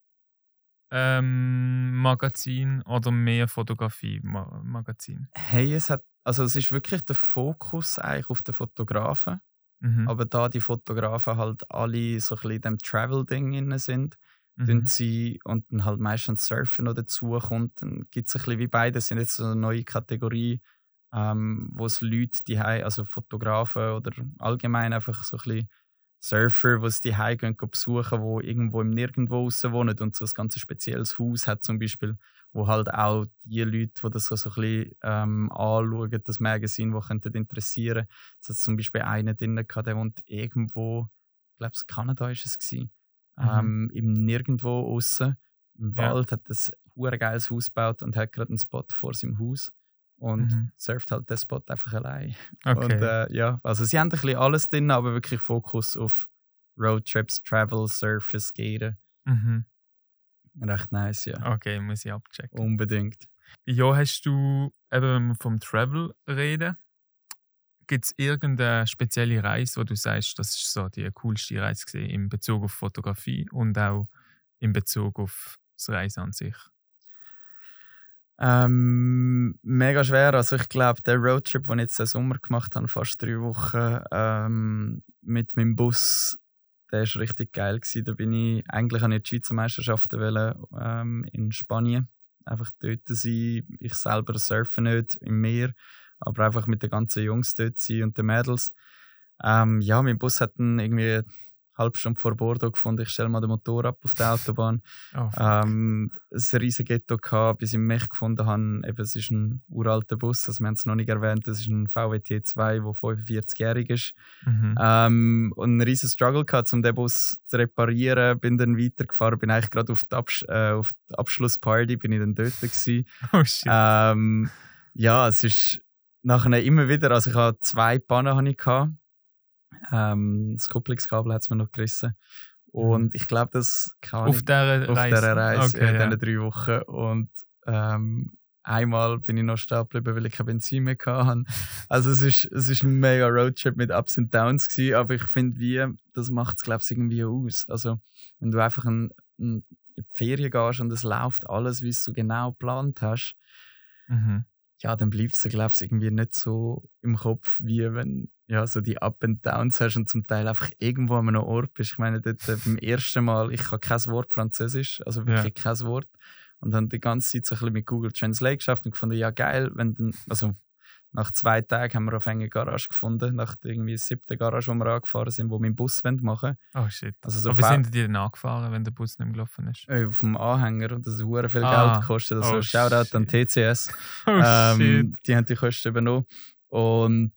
ähm, Magazin oder mehr Fotografie Ma Magazin? Hey, es hat, also es ist wirklich der Fokus eigentlich auf den Fotografen, Mhm. aber da die Fotografen halt alle so ein bisschen in dem Travel-Ding sind, Mhm. sie und dann halt meistens Surfen noch dazu kommt, dann gibt es ein bisschen wie beide, das sind jetzt so eine neue Kategorie, ähm, wo es Leute, die also Fotografen oder allgemein einfach so ein bisschen Surfer, die es die gehen go besuchen, wo irgendwo im Nirgendwo raus wohnen und so ein ganz spezielles Haus hat zum Beispiel, wo halt auch die Leute, die das so, so ein bisschen ähm, anschauen, das Magazin, die könnten interessieren. Es hat zum Beispiel einen drin gehabt, der wohnt irgendwo, ich glaube, es Kanada ist es gewesen. Ähm, im Nirgendwo außen im Ja. Wald, hat das hure geiles Haus gebaut und hat gerade einen Spot vor seinem Haus und Mhm. surft halt den Spot einfach allein. Okay. Und äh, ja, also sie haben ein bisschen alles drin, aber wirklich Fokus auf Roadtrips, Travel, Surfen, Skaten. mhm. Recht nice, ja. Okay, muss ich abchecken. Unbedingt. Ja, hast du, eben wenn wir vom Travel reden, gibt es irgendeine spezielle Reise, wo du sagst, das ist so die coolste Reise gewesen, in Bezug auf Fotografie und auch in Bezug auf das Reisen an sich? Ähm, mega schwer. Also ich glaube, der Roadtrip, den ich jetzt im Sommer gemacht habe, fast drei Wochen ähm, mit meinem Bus, der war richtig geil. Gewesen. Da bin ich, eigentlich an die Schweizer Meisterschaften ähm, in Spanien. Einfach dort sein. Ich selber surfe nicht im Meer, aber einfach mit den ganzen Jungs dort sein und den Mädels. Ähm, ja, mein Bus hat dann irgendwie halbe Stunde vor Bordeaux gefunden, ich stelle mal den Motor ab auf der Autobahn. Oh, ähm, ein riesiges Ghetto gehabt, bis ich mich gefunden habe. Eben, es ist ein uralter Bus, also wir haben es noch nicht erwähnt, das ist ein VW T2, der 45-jährig ist. mhm. Ähm, und einen riesen Struggle gehabt, um den Bus zu reparieren. Bin dann weitergefahren, bin eigentlich gerade auf, die Absch äh, auf die Abschlussparty, bin ich dann dort gewesen. oh shit. ähm, ja, es ist nachher immer wieder, also ich hatte zwei Pannen hatte ich gehabt. Ähm, das Kupplungskabel hat es mir noch gerissen. Und ich glaube, das kann auf dieser auf Reise? dieser Reise Okay, in ja. diesen drei Wochen. Und ähm, einmal bin ich noch stehen geblieben, weil ich kein Benzin mehr hatte. Also es ist, es ist ein mega Roadtrip mit Ups und Downs gewesen, aber ich finde, wie, das macht es, glaube ich, irgendwie aus. Also wenn du einfach ein, ein, in die Ferien gehst und es läuft alles, wie es du genau geplant hast, Mhm. Ja, dann bleibt es, glaube ich, irgendwie nicht so im Kopf, wie wenn ja, so die Up and Downs hast und zum Teil einfach irgendwo an einem Ort bist. Ich meine, dort äh, beim ersten Mal, ich habe kein Wort Französisch, also wirklich kein Wort. Und dann die ganze Zeit so ein bisschen mit Google Translate geschafft und gefunden, ja geil, wenn dann, also nach zwei Tagen haben wir auf eine Garage gefunden, nach der irgendwie siebten Garage, wo wir angefahren sind, wo wir einen Bus wollen machen Oh shit. Also so Aber wie sind die denn angefahren, wenn der Bus nicht mehr gelaufen ist? äh, auf dem Anhänger und das hat viel Ah. Geld gekostet. Also Oh, Shoutout an shit. TCS. Oh ähm, die haben die Kosten übernommen. Und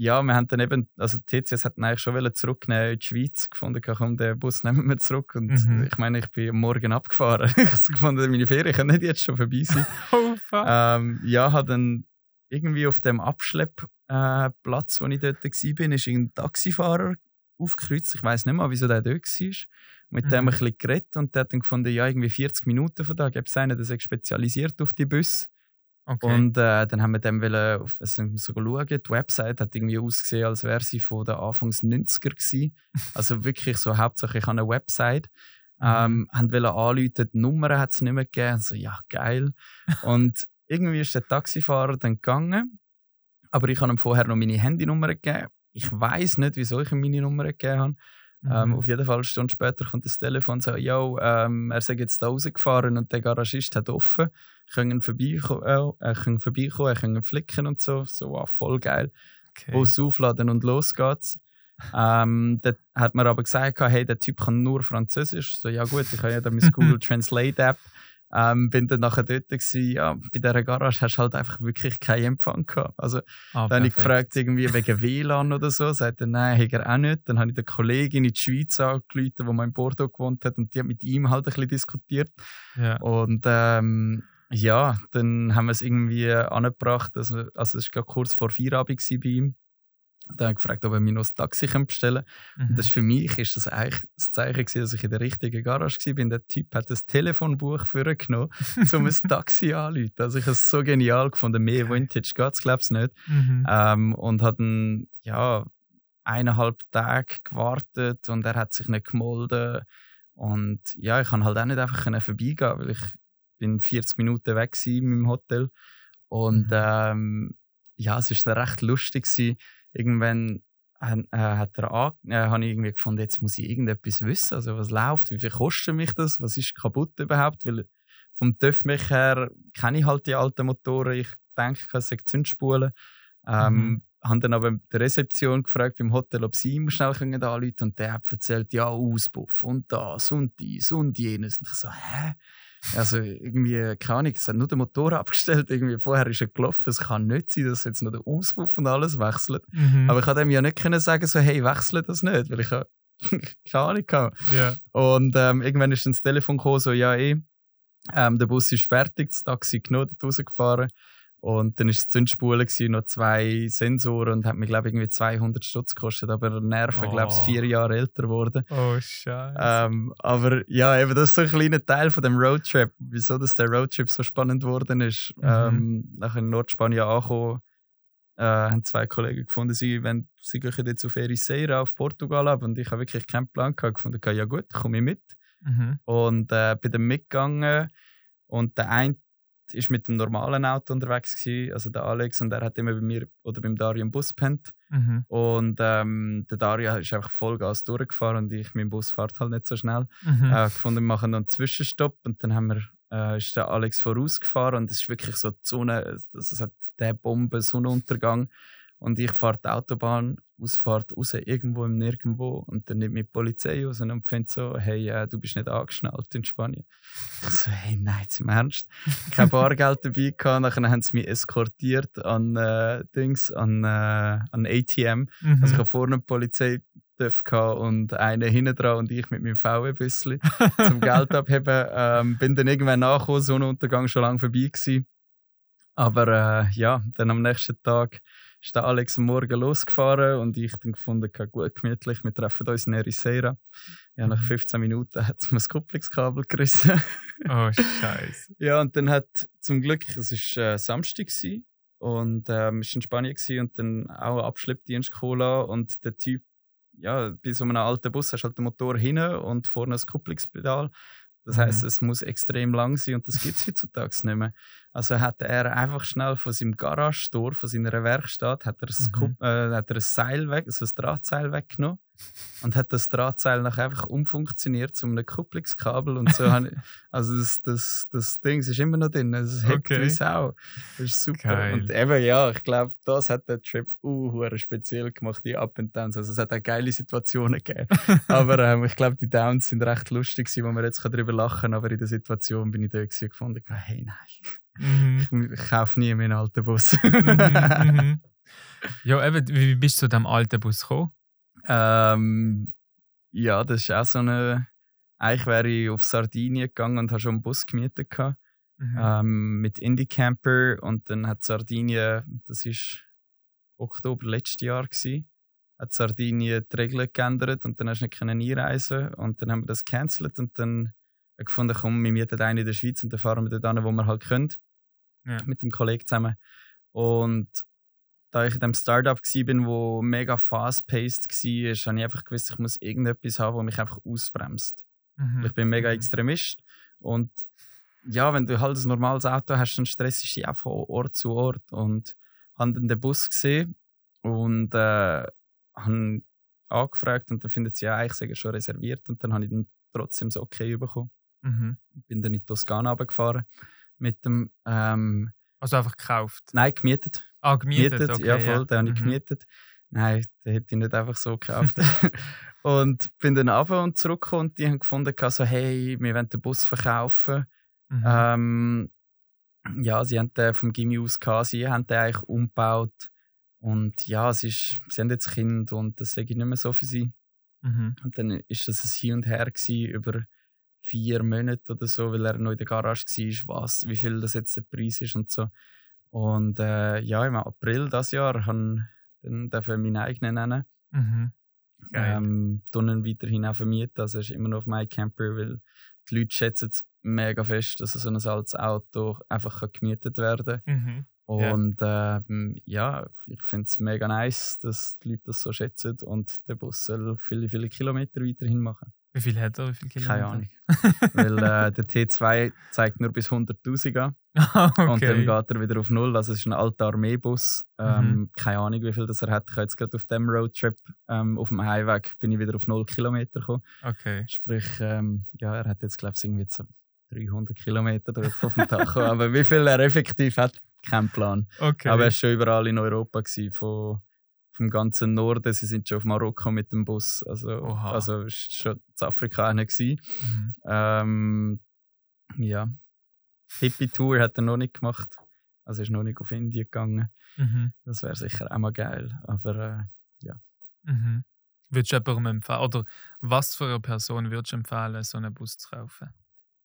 ja, wir haben dann eben, also TCS hat eigentlich schon wollen zurücknehmen in die Schweiz gefunden, komm, den Bus nehmen wir zurück. Und Mhm. ich meine, ich bin am Morgen abgefahren. ich habe gefunden, meine Ferien können nicht jetzt schon vorbei sein. Oh fuck. ähm, ja, habe dann irgendwie auf dem Abschleppplatz, äh, wo ich dort war, ist ein Taxifahrer aufgekreuzt. Ich weiß nicht mehr, wieso der dort war. Mit dem Mhm. ein bisschen geredet und der hat dann gefunden, ja, irgendwie 40 Minuten von da gibt es einen, der sich spezialisiert auf die Bus. okay. Und äh, dann haben wir dem wollen auf, also so schauen. Die Website hat irgendwie ausgesehen, als wäre sie von den Anfangs 90er gewesen. Also wirklich so hauptsächlich an einer Website. Ähm, haben wollen anrufen, die Nummer hat es nicht mehr gegeben. So, ja, geil. Und irgendwie ist der Taxifahrer dann gegangen. Aber ich habe ihm vorher noch meine Handynummer gegeben. Ich weiß nicht, wieso ich ihm meine Nummer gegeben habe. Ähm, Mhm. auf jeden Fall eine Stunde später kommt das Telefon und sagt, yo, ähm, er sei jetzt da rausgefahren und der Garagist hat offen, können vorbeikommen, äh, können vorbeikommen, können flicken und so. So, wow, voll geil. okay. Bus aufladen und los geht's. ähm, dort hat man aber gesagt, hey, der Typ kann nur Französisch. So, ja gut, ich habe ja dann meine Google Translate App. Ähm, bin dann nachher dort gewesen, ja, bei dieser Garage hast du halt einfach wirklich keinen Empfang gehabt. Also, Ah, dann habe ich gefragt, irgendwie wegen WLAN oder so. Sagt er, nein, hat er auch nicht. Dann habe ich den Kollegin in die Schweiz angerufen, die mal in Bordeaux gewohnt hat, und die hat mit ihm halt ein bisschen diskutiert. Ja. Und ähm, ja, dann haben wir es irgendwie angebracht. Also, also es war kurz vor Feierabend bei ihm. Dann gefragt, ob er mir noch ein Taxi bestellen kann. Mhm. Und das für mich ist das eigentlich das Zeichen gewesen, dass ich in der richtigen Garage war. Der Typ hat das Telefonbuch vorgenommen, um ein Taxi anzurufen. Also ich habe es so genial gefunden. Mehr Geil. Vintage geht es, glaube ich, nicht. Mhm. Ähm, und hat dann, ja, eineinhalb Tage gewartet und er hat sich nicht gemolden. Und ja, ich kann halt auch nicht einfach vorbeigehen, weil ich bin 40 Minuten weg war in meinem Hotel. Und Mhm. ähm, ja, es war dann recht lustig. Gewesen. Irgendwann äh, hat er an, äh, habe ich irgendwie gefunden, jetzt muss ich irgendetwas wissen. Also was läuft, wie viel kostet mich das, was ist kaputt überhaupt? Weil vom TÜV mich her kenne ich halt die alten Motoren. Ich denke, ich kann Zündspulen. Ähm, Mhm. Haben dann aber die Rezeption gefragt beim Hotel, ob sie ihm schnell können anrufen können. Und der hat erzählt, ja, Auspuff und das und dies und jenes. Und ich so, hä? Also irgendwie, keine Ahnung, es hat nur den Motor abgestellt. Irgendwie vorher ist er gelaufen. Es kann nicht sein, dass jetzt noch der Auspuff und alles wechselt. Mhm. Aber ich konnte ihm ja nicht können sagen, so, hey, wechsle das nicht, weil ich keine Ahnung hatte. ja. Und ähm, irgendwann ist dann das Telefon gekommen, so, ja, eh, ähm, der Bus ist fertig, das Taxi genommen, dort rausgefahren. Und dann ist es Zündspule, gewesen, noch zwei Sensoren und hat mir, glaube ich, irgendwie 200 Stutz gekostet. Aber Nerven, glaube ich, Oh. vier Jahre älter geworden. Oh, Scheiße. Ähm, aber ja, eben das ist so ein kleiner Teil von dem Roadtrip. Wieso dass der Roadtrip so spannend geworden ist. Mhm. Ähm, nachher in Nordspanien angekommen, äh, haben zwei Kollegen gefunden, sie, wenn, sie gehen jetzt auf Ericeira auf Portugal ab. Und ich habe wirklich keinen Plan gehabt. gefunden, ja gut, komme ich mit. mhm. Und äh, bin dann mitgegangen. Und der eine ist mit dem normalen Auto unterwegs gewesen, also der Alex, und er hat immer bei mir oder beim Dario im Bus gepennt. Mhm. Und ähm, der Dario ist einfach Vollgas durchgefahren und ich, mein Bus fährt halt nicht so schnell. Mhm. Äh, gefunden, wir machen dann einen Zwischenstopp und dann haben wir, äh, ist der Alex vorausgefahren und es ist wirklich so die Sonne, also es hat der Bombe Sonnenuntergang Und ich fahre die Autobahn, Ausfahrt raus, irgendwo im Nirgendwo und dann nimmt mich die Polizei raus und findet so, hey, äh, du bist nicht angeschnallt in Spanien. Ich so, hey, nein, zum Ernst. Kein Bargeld dabei gehabt, nachher haben sie mich eskortiert an äh, Dings, an, äh, an ATM. Mhm. Also ich habe vorne eine Polizei und einer hinten dran und ich mit meinem VW-Büssli zum Geld abheben. Ähm, bin dann irgendwann nachgekommen, Sonnenuntergang schon lange vorbei gewesen. Aber äh, ja, dann am nächsten Tag ist der Alex am Morgen losgefahren und ich dann gefunden, gut, gemütlich, wir treffen uns in Ericeira. Ja, nach Mhm. 15 Minuten hat es mir das Kupplungskabel gerissen. Oh, Scheiße. ja, und dann hat zum Glück, es war äh, Samstag gewesen, und ähm, es war in Spanien gewesen, und dann auch ein Abschleppdienst Cola und der Typ, ja, bei so einem alten Bus hast du halt den Motor hinten und vorne das Kupplungspedal. Das heisst, Mhm. es muss extrem lang sein und das gibt es heutzutage nicht mehr. Also hat er einfach schnell von seinem Garage-Store, von seiner Werkstatt, hat er, Mhm. Äh, hat er ein Seil weg, also ein Drahtseil weggenommen und hat das Drahtseil nachher einfach umfunktioniert zu einem Kupplungskabel und so. also das, das, das Ding ist immer noch drin, es hebt Okay. wie Sau. Das ist super. Geil. Und eben, ja, ich glaube, das hat der Trip uh, speziell gemacht, die Up and Downs. Also es hat auch geile Situationen gegeben. aber ähm, ich glaube, die Downs sind recht lustig gewesen, wo man jetzt darüber lachen kann, aber in der Situation bin ich da und gefunden, hey nein, Mhm. ich kaufe nie meinen alten Bus. Mhm, mhm. Ja, eben, wie bist du zu diesem alten Bus gekommen? ähm, ja, das ist auch so eine. Eigentlich wäre ich auf Sardinien gegangen und habe schon einen Bus gemietet. Gehabt, Mhm. ähm, mit Indie Camper. Und dann hat Sardinien, das ist Oktober letztes Jahr, gewesen, hat Sardinien die Regeln geändert und dann hast du nicht können einreisen Und dann haben wir das gecancelt und dann gefunden, komm, wir mieten einen in der Schweiz und dann fahren wir dort hin, wo wir halt können. Ja. Mit dem Kollegen zusammen. Und da ich in dem Startup war, wo mega fast-paced war, habe ich einfach gewusst, ich muss irgendetwas haben, das mich einfach ausbremst. Mhm. Ich bin mega Mhm. Extremist. Und ja, wenn du halt ein normales Auto hast, dann stressst du dich einfach von Ort zu Ort. Und habe dann den Bus gesehen und äh, habe angefragt und dann findet sie ja, eigentlich schon reserviert. Und dann habe ich dann trotzdem so okay bekommen. Mhm. Bin dann in die Toskana runtergefahren mit dem, ähm, Also einfach gekauft. nein, gemietet. Ah, gemietet, Gemietet, okay, ja voll, den habe ich Mhm. gemietet. Nein, den hätte ich nicht einfach so gekauft. und bin dann runter und zurückgekommen und die haben gefunden, so, hey, wir wollen den Bus verkaufen. Mhm. Ähm, ja, sie haben den vom Gimmi aus gehabt, sie haben den eigentlich umgebaut. Und ja, es ist, sie haben jetzt Kind und das sage ich nicht mehr so für sie. Mhm. Und dann ist das ein Hin und Her gewesen, über vier Monate oder so, weil er noch in der Garage war, was, wie viel das jetzt der Preis ist und so. Und äh, ja, im April dieses Jahr habe dann darf ich meinen eigenen nennen. Mhm. Geil. Ähm, dann weiterhin auch vermieten. Also ist immer noch auf MyCamper, weil die Leute schätzen es mega fest, dass so ein altes Auto einfach kann gemietet werden Mhm. Ja. Und ähm, ja, ich finde es mega nice, dass die Leute das so schätzen und der Bus soll viele, viele Kilometer weiterhin machen. Wie viel hat er? Wie viel Kilometer? Keine Ahnung. Weil äh, der T2 zeigt nur bis 100.000 an okay. und dann geht er wieder auf Null. Also es ist ein alter Armeebus. Ähm, Mhm. Keine Ahnung, wie viel das er hat. Ich habe jetzt gerade auf dem Roadtrip ähm, auf dem Highway bin ich wieder auf 0 Kilometer gekommen. okay. Sprich, ähm, ja, er hat jetzt glaube ich irgendwie so 300 Kilometer drauf auf dem Tacho. Aber wie viel er effektiv hat, kein Plan. okay. Aber er war schon überall in Europa, gewesen, von, vom ganzen Norden. Sie sind schon auf Marokko mit dem Bus. Also, Oha. also ist schon in Afrika gewesen. Mhm. Ähm, ja. Hippie-Tour hat er noch nicht gemacht. Also ist noch nicht auf Indien gegangen. Mhm. Das wäre sicher auch mal geil. Aber äh, Mhm. Würdest du jemandem empfehlen, oder was für eine Person würdest du empfehlen, so einen Bus zu kaufen?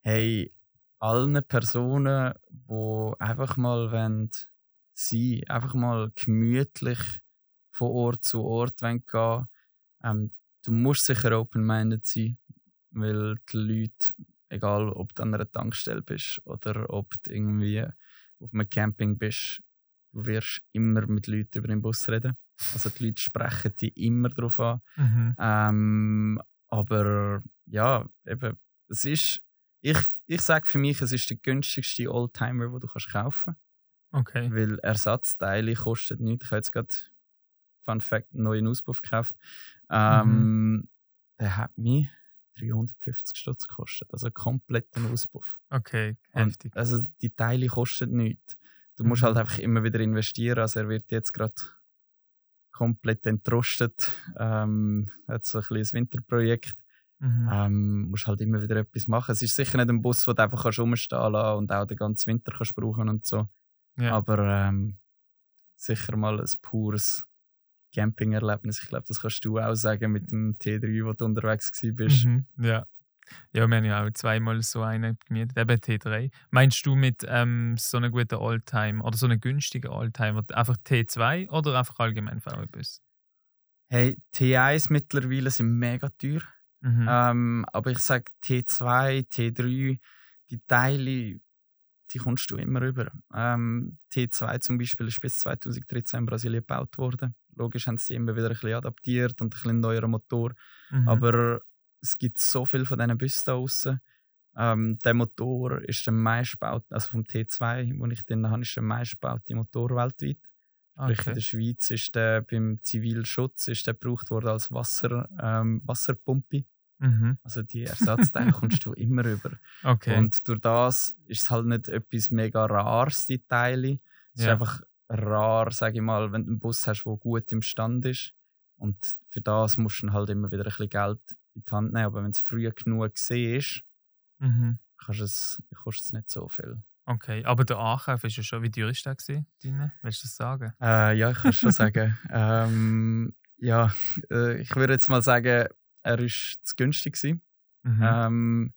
hey, allen Personen, die einfach mal wollen, sein einfach mal gemütlich von Ort zu Ort wollen gehen ähm, Du musst sicher open-minded sein, weil die Leute, egal ob du an einer Tankstelle bist oder ob du irgendwie auf einem Camping bist, du wirst immer mit Leuten über den Bus reden. Also die Leute sprechen dich immer darauf an. Mhm. Ähm, aber ja, eben, es ist, ich, ich sage für mich, es ist der günstigste Oldtimer, den du kannst kaufen Okay. kannst. Weil Ersatzteile kosten nichts. Ich habe jetzt gerade, Fun Fact, einen neuen Auspuff gekauft. Ähm, Der hat mich 350 Stutz gekostet. Also kompletten Auspuff. Okay, Und, heftig. also die Teile kosten nichts. Du musst Mhm. halt einfach immer wieder investieren. Also er wird jetzt gerade komplett entrostet. Ähm, hat so ein kleines Winterprojekt. Mhm. Ähm, musst halt immer wieder etwas machen. Es ist sicher nicht ein Bus, den du einfach kannst rumstehen lassen und auch den ganzen Winter kannst brauchen und so. ja. Aber ähm, sicher mal ein pures Camping-Erlebnis. Ich glaube, das kannst du auch sagen mit dem T3, wo du unterwegs bist. Mhm. Ja. Ja, wir haben ja auch zweimal so einen gemietet, eben T3. Meinst du mit ähm, so einem guten Oldtimer oder so einem günstigen Oldtimer einfach T2 oder einfach allgemein VW-Bus? Hey, T1 mittlerweile sind mega teuer. Mhm. Ähm, aber ich sage T2, T3, die Teile, die kommst du immer rüber. Ähm, T2 zum Beispiel ist bis 2013 in Brasilien gebaut worden. Logisch haben sie immer wieder ein bisschen adaptiert und ein bisschen neueren Motor. Mhm. Aber es gibt so viel von diesen Bussen da draussen. Ähm, der Motor ist der meistgebaute, also vom T2, wo ich drin habe, ist der meistgebaute Motor weltweit. Sprich, in okay. der Schweiz ist der beim Zivilschutz ist der gebraucht worden als Wasser, ähm, Wasserpumpe. Mhm. Also die Ersatzteile kommst du immer rüber. Okay. Und durch das ist es halt nicht etwas mega rares, die Teile. Es ist Ja. einfach rar, sage ich mal, wenn du einen Bus hast, der gut im Stand ist. Und für das musst du halt immer wieder ein bisschen Geld in die Hand nehmen. Aber wenn es früh genug gesehen ist, mhm. kannst es, kostet es nicht so viel. okay. Aber der Ankauf ist ja schon, wie teuer ist der gewesen, deine? Willst du das sagen? Äh, ja, ich kann es schon sagen. Ähm, ja, äh, ich würde jetzt mal sagen, er war zu günstig. Gewesen. Mhm. Ähm,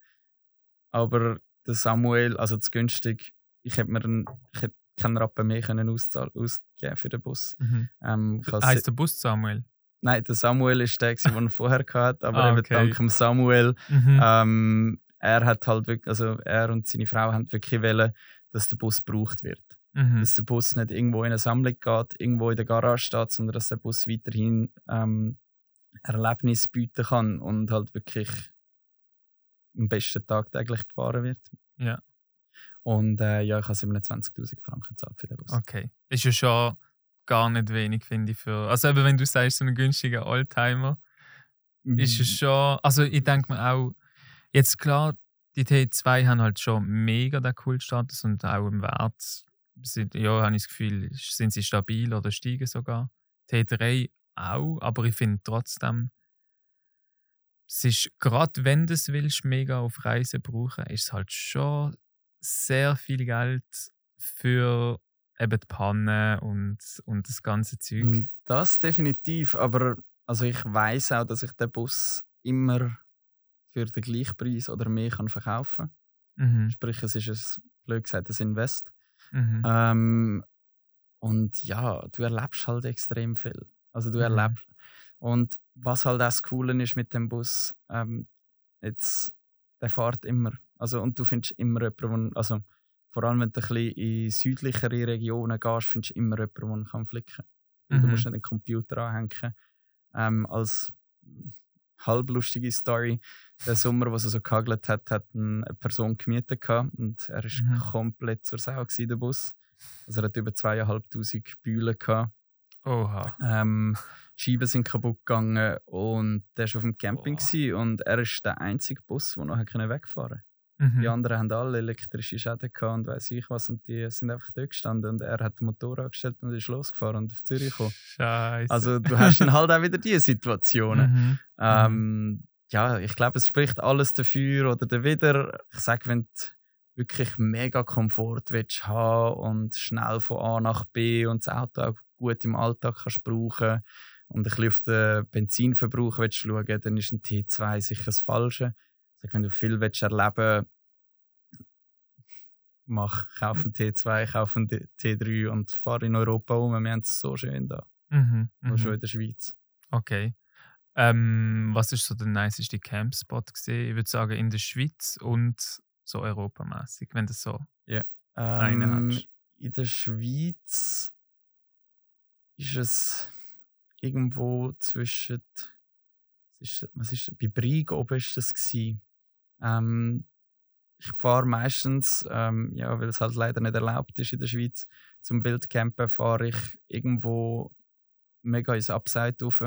aber der Samuel, also zu günstig, ich hätte mir einen, ich hätte keinen Rappen mehr können ausgeben für den Bus. Mhm. Ähm, Heißt der Bus Samuel? Nein, der Samuel ist der, den er vorher hatte, aber Ah, eben okay. dank dem Samuel, Mhm. ähm, er hat halt wirklich, also er und seine Frau haben wirklich wollen, dass der Bus gebraucht wird. Mhm. Dass der Bus nicht irgendwo in eine Sammlung geht, irgendwo in der Garage steht, sondern dass der Bus weiterhin ähm, Erlebnis bieten kann und halt wirklich am besten tagtäglich gefahren wird. Ja. Und äh, ja, ich habe 27'000 Franken gezahlt für den Bus. Okay. Ist ja schon gar nicht wenig, finde ich. Für, also eben, wenn du sagst, so einen günstigen Oldtimer, ist es schon. Also ich denke mir auch, jetzt klar, die T2 haben halt schon mega den Kultstatus und auch im Wert, sind, ja, habe ich das Gefühl, sind sie stabil oder steigen sogar. T3 auch, aber ich finde trotzdem, es ist, gerade wenn du es willst, mega auf Reisen brauchen, ist es halt schon sehr viel Geld für eben die Panne und, und das ganze Zeug. Mm, Das definitiv, aber also ich weiß auch, dass ich den Bus immer für den gleichen Preis oder mehr kann verkaufen Mhm. Sprich, es ist ein, blöd gesagt, ein Invest. Mhm. Ähm, und ja, du erlebst halt extrem viel. Also du Mhm. erlebst. Und was halt auch das Coole ist mit dem Bus, ähm, jetzt, der fährt immer. Also, und du findest immer jemanden, also vor allem wenn du ein bisschen in südlichere Regionen gehst, findest du immer jemanden, der kann flicken kann. Weil Du Mhm. musst nicht den Computer anhängen. Ähm, als halblustige Story, der Sommer, wo er so gehagelt hat, hat eine Person gemietet gehabt und er ist Mhm. komplett zur Sau gewesen, der Bus. Also er hat über zweieinhalbtausend Bühlen gehabt. Oha. Ähm, die Scheiben sind kaputt gegangen und der war auf dem Camping und er ist der einzige Bus, der noch wegfahren Mhm. Die anderen haben alle elektrische Schäden gehabt und weiß ich was und die sind einfach dort gestanden und er hat den Motor angestellt und ist losgefahren und auf Zürich gekommen. Scheiße. Also du hast dann halt auch wieder diese Situationen. Mhm. Ähm, ja, ich glaube, es spricht alles dafür oder dawider. Ich sage, wenn du wirklich mega Komfort willst haben und schnell von A nach B und das Auto auch gut im Alltag kannst brauchen und ein bisschen auf den Benzinverbrauch willst schauen, dann ist ein T2 sicher das Falsche. Sage, wenn du viel willst erleben mach, kauf einen T2, kauf einen T3 und fahr in Europa um. Wir haben es so schön da, Mhm. nur Mhm. schon in der Schweiz. Okay. Ähm, was ist so der niceste Campspot gesehen? Ich würde sagen in der Schweiz und so europamäßig, wenn das so. Einen Ähm, hast. in der Schweiz ist es irgendwo zwischen. Was ist, was ist, bei Brig oben ist das. Gewesen. Ähm, ich fahre meistens, ähm, ja, weil es halt leider nicht erlaubt ist in der Schweiz, zum Wildcampen fahre ich irgendwo mega ins Upside rauf.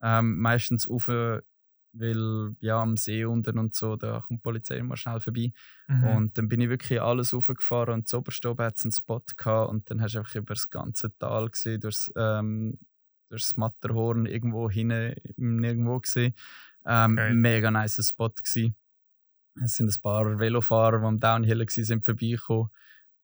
Ähm, meistens rauf, weil ja, am See unten und so, da kommt die Polizei immer schnell vorbei. Mhm. Und dann bin ich wirklich alles raufgefahren und zu oberst oben hat es einen Spot gehabt und dann hast du einfach über das ganze Tal gesehen, durchs, ähm, du hast das Matterhorn irgendwo hinten nirgendwo gesehen. Ähm, Mega nice Spot gewesen. Es sind ein paar Velofahrer, die am Downhill waren, vorbeigekommen.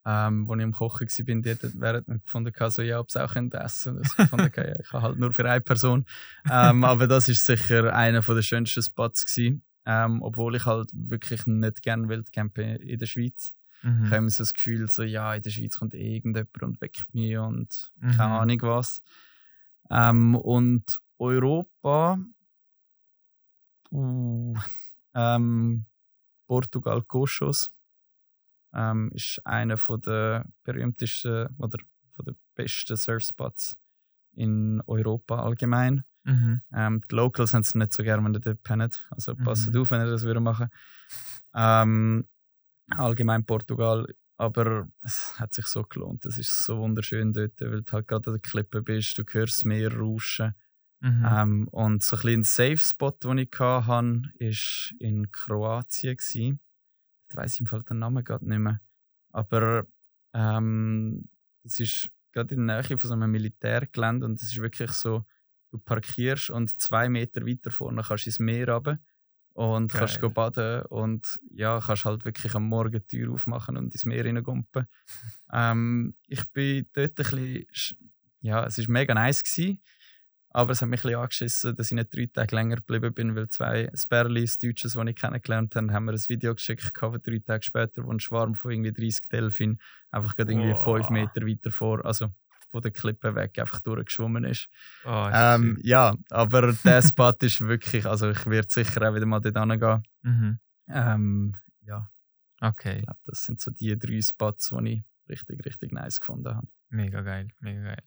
Ähm, wo ich am Kochen war, die während gefunden, so, ja, ob sie auch essen können. Ich fand, okay, ich habe halt nur für eine Person. Ähm, aber das ist sicher einer der schönsten Spots gewesen. Ähm, obwohl ich halt wirklich nicht gerne Wildcampen in der Schweiz. Mhm. Ich habe immer so das Gefühl, so, ja, in der Schweiz kommt irgendjemand und weckt mich und mhm. keine Ahnung was. Ähm, und Europa, uh, ähm, Portugal Cochos ähm, ist einer der berühmtesten oder von der besten Surfspots in Europa allgemein. Mhm. Ähm, die Locals haben es nicht so gerne, wenn ihr dort pennt. Also passt mhm. auf, wenn ihr das wieder machen ähm, Allgemein Portugal. Aber es hat sich so gelohnt. Es ist so wunderschön dort, weil du halt gerade an der Klippe bist. Du hörst das Meer rauschen. Mhm. Ähm, und so ein, ein Safe Spot, den ich hatte, war in Kroatien. Gewesen. Ich weiß im Fall den Namen gerade nicht mehr. Aber ähm, es ist gerade in der Nähe von so einem Militärgelände und es ist wirklich so, du parkierst und zwei Meter weiter vorne kannst du ins Meer runter und Geil. kannst baden und ja, kannst halt wirklich am Morgen die Tür aufmachen und ins Meer reingumpen. ähm, ich bin dort ein bisschen, ja, es war mega nice gewesen, aber es hat mich ein bisschen angeschissen, dass ich nicht drei Tage länger geblieben bin, weil zwei Sperlis, Deutsches, die ich kennengelernt habe, haben mir ein Video geschickt, drei Tage später, wo ein Schwarm von irgendwie 30 Delfin einfach gerade irgendwie oh. fünf Meter weiter vor, also von der Klippe weg einfach durchgeschwommen ist. Oh, ähm, ja, aber der Spot ist wirklich, also ich werde sicher auch wieder mal dort hingehen. Mhm. Ähm, ja. Okay. Ich glaube, das sind so die drei Spots, die ich richtig, richtig nice gefunden habe. Mega geil, mega geil.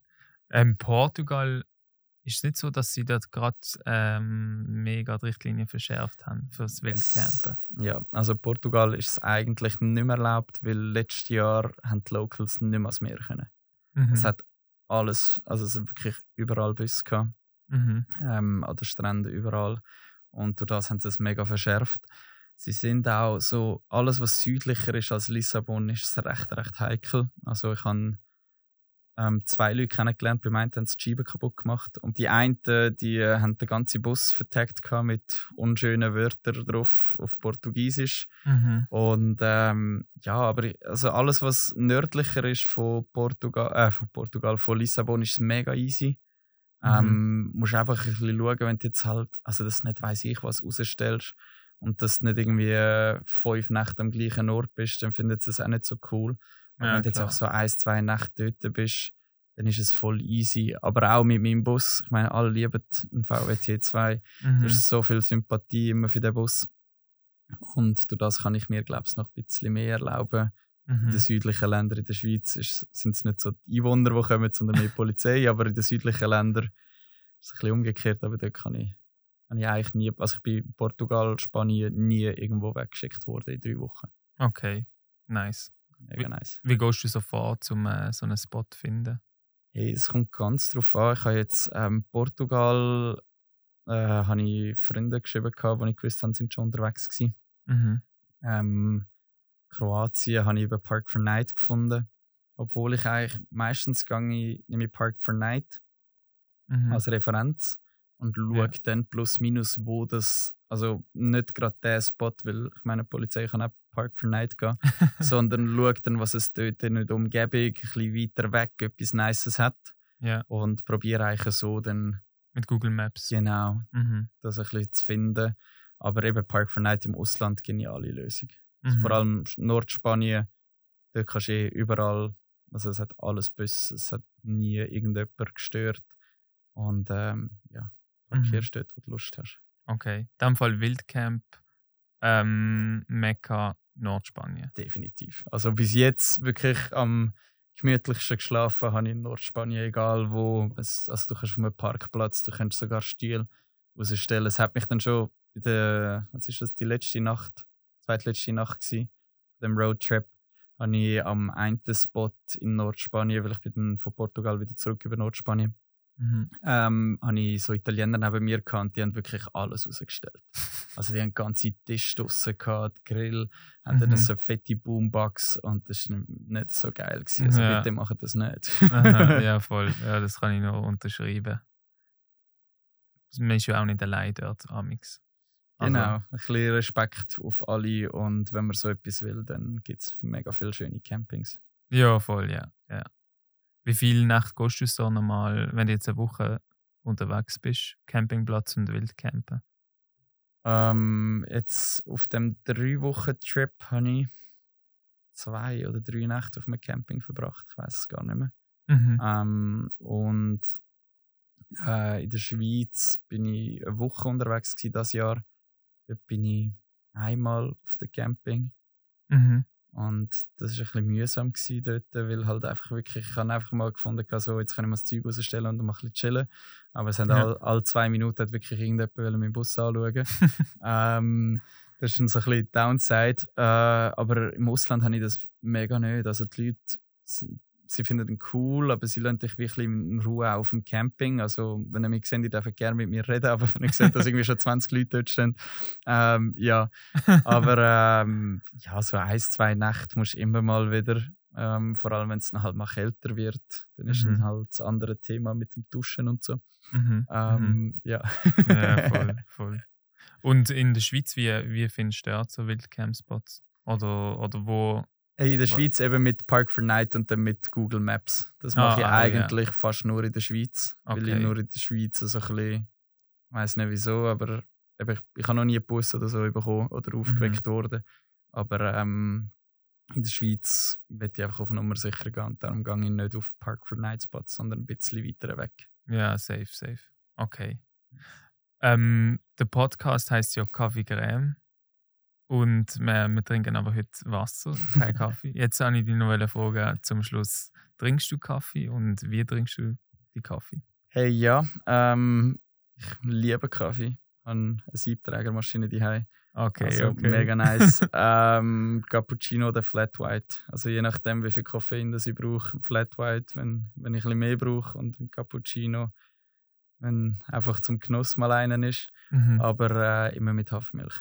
Ähm, Portugal ist es nicht so, dass sie dort gerade ähm, mega die Richtlinien verschärft haben für das Wildcampen? Ja, also Portugal ist es eigentlich nicht mehr erlaubt, weil letztes Jahr haben die Locals nicht mehr ans Meer können. Mhm. Es hat alles, also es wirklich überall Bus gehabt. Mhm. Ähm, an den Stränden überall. Und durch das haben sie es mega verschärft. Sie sind auch so, alles was südlicher ist als Lissabon, ist recht, recht heikel. Also ich habe ähm, zwei Leute kennengelernt. Bei meinen haben sie die Scheibe kaputt gemacht. Und die einen, die äh, haben den ganzen Bus vertagt mit unschönen Wörtern drauf auf Portugiesisch. Mhm. Und ähm, ja, aber also alles, was nördlicher ist von Portugal, äh, von Portugal, von Lissabon, ist mega easy. Mhm. Ähm, musst einfach ein bisschen schauen, wenn du jetzt halt, also das nicht weiß ich was rausstellst und dass du nicht irgendwie äh, fünf Nächte am gleichen Ort bist, dann findet es auch nicht so cool. Ja, wenn du jetzt auch so ein, zwei Nächte dort bist, dann ist es voll easy. Aber auch mit meinem Bus, ich meine, alle lieben einen VW T2. Mhm. Du hast so viel Sympathie immer für den Bus. Und durch das kann ich mir, glaube ich, noch ein bisschen mehr erlauben. Mhm. In den südlichen Ländern in der Schweiz sind es nicht so die Einwohner, die kommen, sondern mehr Polizei. aber in den südlichen Ländern ist es ein bisschen umgekehrt. Aber dort kann ich, kann ich eigentlich nie, also ich bin in Portugal, Spanien nie irgendwo weggeschickt worden in drei Wochen. Okay, nice. Mega nice. Wie gehst du so vor, um äh, so einen Spot zu finden? Hey, es kommt ganz drauf an. Ich habe jetzt ähm, Portugal äh, habe ich Freunde geschrieben, gehabt, die ich gewusst habe, sind schon unterwegs gewesen. Mhm. Ähm, Kroatien habe ich über Park for Night gefunden. Obwohl ich eigentlich meistens gehe, nehme ich Park for Night mhm. als Referenz und schaue ja. dann plus minus, wo das, also nicht gerade der Spot, weil ich meine, die Polizei kann auch Park for Night gehen, sondern schaue dann, was es dort in der Umgebung, ein bisschen weiter weg, etwas Nices hat. Ja. Und probiere eigentlich so dann. Mit Google Maps. Genau, mhm. das ein bisschen zu finden. Aber eben Park for Night im Ausland, geniale Lösung. Also mhm. vor allem Nordspanien, dort kannst du eh überall, also es hat alles Busse, es hat nie irgendjemand gestört. Und ähm, ja, parkierst mhm. dort, wo du Lust hast. Okay, in dem Fall Wildcamp, ähm, Mekka, Nordspanien. Definitiv. Also bis jetzt wirklich am gemütlichsten geschlafen habe ich in Nordspanien, egal wo. Es, also du kannst von einem Parkplatz, du kannst sogar Stil rausstellen. Es hat mich dann schon bei der, was ist das, die letzte Nacht, zweitletzte Nacht gewesen, dem Roadtrip, habe ich am einen Spot in Nordspanien, weil ich bin dann von Portugal wieder zurück über Nordspanien, Mhm. Ähm, habe ich so Italiener neben mir gehabt, die haben wirklich alles rausgestellt. Also die haben ganze Tisch draussen gehabt, Grill, haben mhm. dann so fette Boombox und das war nicht so geil. Gewesen. Also ja. bitte machen das nicht. ja, voll. Ja, das kann ich noch unterschreiben. man ist ja auch nicht allein dort, Amix. Also, Genau, ein bisschen Respekt auf alle und wenn man so etwas will, dann gibt es mega viele schöne Campings. Ja, voll, ja. ja. Wie viele Nächte gehst du so normal, wenn du jetzt eine Woche unterwegs bist, Campingplatz und Wildcampen? Ähm, jetzt auf dem drei Wochen Trip habe ich zwei oder drei Nächte auf einem Camping verbracht, ich weiß es gar nicht mehr. Mhm. Ähm, und äh, in der Schweiz bin ich eine Woche unterwegs gewesen, das Jahr. Dort bin ich einmal auf dem Camping. Mhm. Und das war ein bisschen mühsam gewesen dort, weil halt einfach wirklich, ich habe einfach mal gefunden, so, jetzt kann ich mal das Zeug rausstellen und mal ein bisschen chillen. Aber es haben Ja. alle, alle zwei Minuten hat wirklich irgendjemand meinen Bus anschauen. ähm, das ist dann so ein bisschen Downside. Äh, aber im Ausland habe ich das mega nicht. Also die Leute, sie, sie finden ihn cool, aber sie lassen dich wirklich in Ruhe auf dem Camping. Also wenn ihr mich seht, ihr dürft gerne mit mir reden, aber wenn ihr seht, dass irgendwie schon 20 Leute dort stehen, ähm, ja, aber ähm, ja, so ein, zwei Nächte musst du immer mal wieder, ähm, vor allem wenn es dann halt mal kälter wird, dann ist Mhm. dann halt das andere Thema mit dem Duschen und so. Mhm. Ähm, Ja. Ja, voll, voll. Und in der Schweiz, wie, wie findest du dort so Wildcamp-Spots? Oder, oder wo? Hey, in der Schweiz eben mit Park for Night und dann mit Google Maps. Das mache ich ah, ja. eigentlich fast nur in der Schweiz. Weil ich Okay. nur in der Schweiz so ein bisschen, ich weiß nicht wieso, aber ich, ich habe noch nie einen Bus oder so bekommen Mhm. oder aufgeweckt worden. Aber ähm, in der Schweiz will ich einfach auf Nummer sicher gehen und darum gehe ich nicht auf Park for Night Spots, sondern ein bisschen weiter weg. Ja, safe, safe. Okay. Ähm, der Podcast heißt ja Kaffee Creme. Und wir, wir trinken aber heute Wasser, kein Kaffee. Jetzt habe ich dich noch eine Frage zum Schluss. Trinkst du Kaffee und wie trinkst du die Kaffee? Hey, ja, ähm, ich liebe Kaffee. Ich habe eine Siebträgermaschine daheim. Okay, also okay. mega nice. ähm, Cappuccino oder Flat White. Also je nachdem, wie viel Koffein das ich brauche. Flat White, wenn, wenn ich ein bisschen mehr brauche. Und ein Cappuccino, wenn einfach zum Genuss mal einen ist. Mhm. Aber äh, immer mit Hafermilch.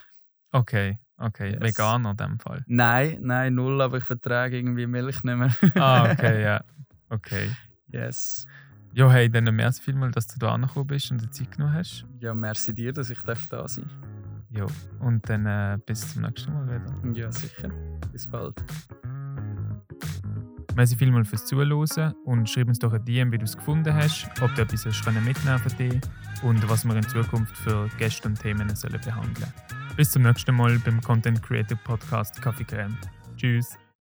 Okay, okay. Yes. Veganer in dem Fall. Nein, nein, null, aber ich vertrage irgendwie Milch nicht mehr. Ah, okay, ja. Okay. Yes. Ja, hey, dann merci vielmals, dass du da angekommen bist und die Zeit genommen hast. Ja, merci dir, dass ich darf da sein Ja, und dann äh, bis zum nächsten Mal wieder. Ja, sicher. Bis bald. Merci vielmals fürs Zuhören und schreib uns doch ein DM, wie du es gefunden hast, ob du etwas hast können mitnehmen dir und was wir in Zukunft für Gäste und Themen sollen behandeln. Bis zum nächsten Mal beim Content Creator Podcast Kaffee Creme. Tschüss.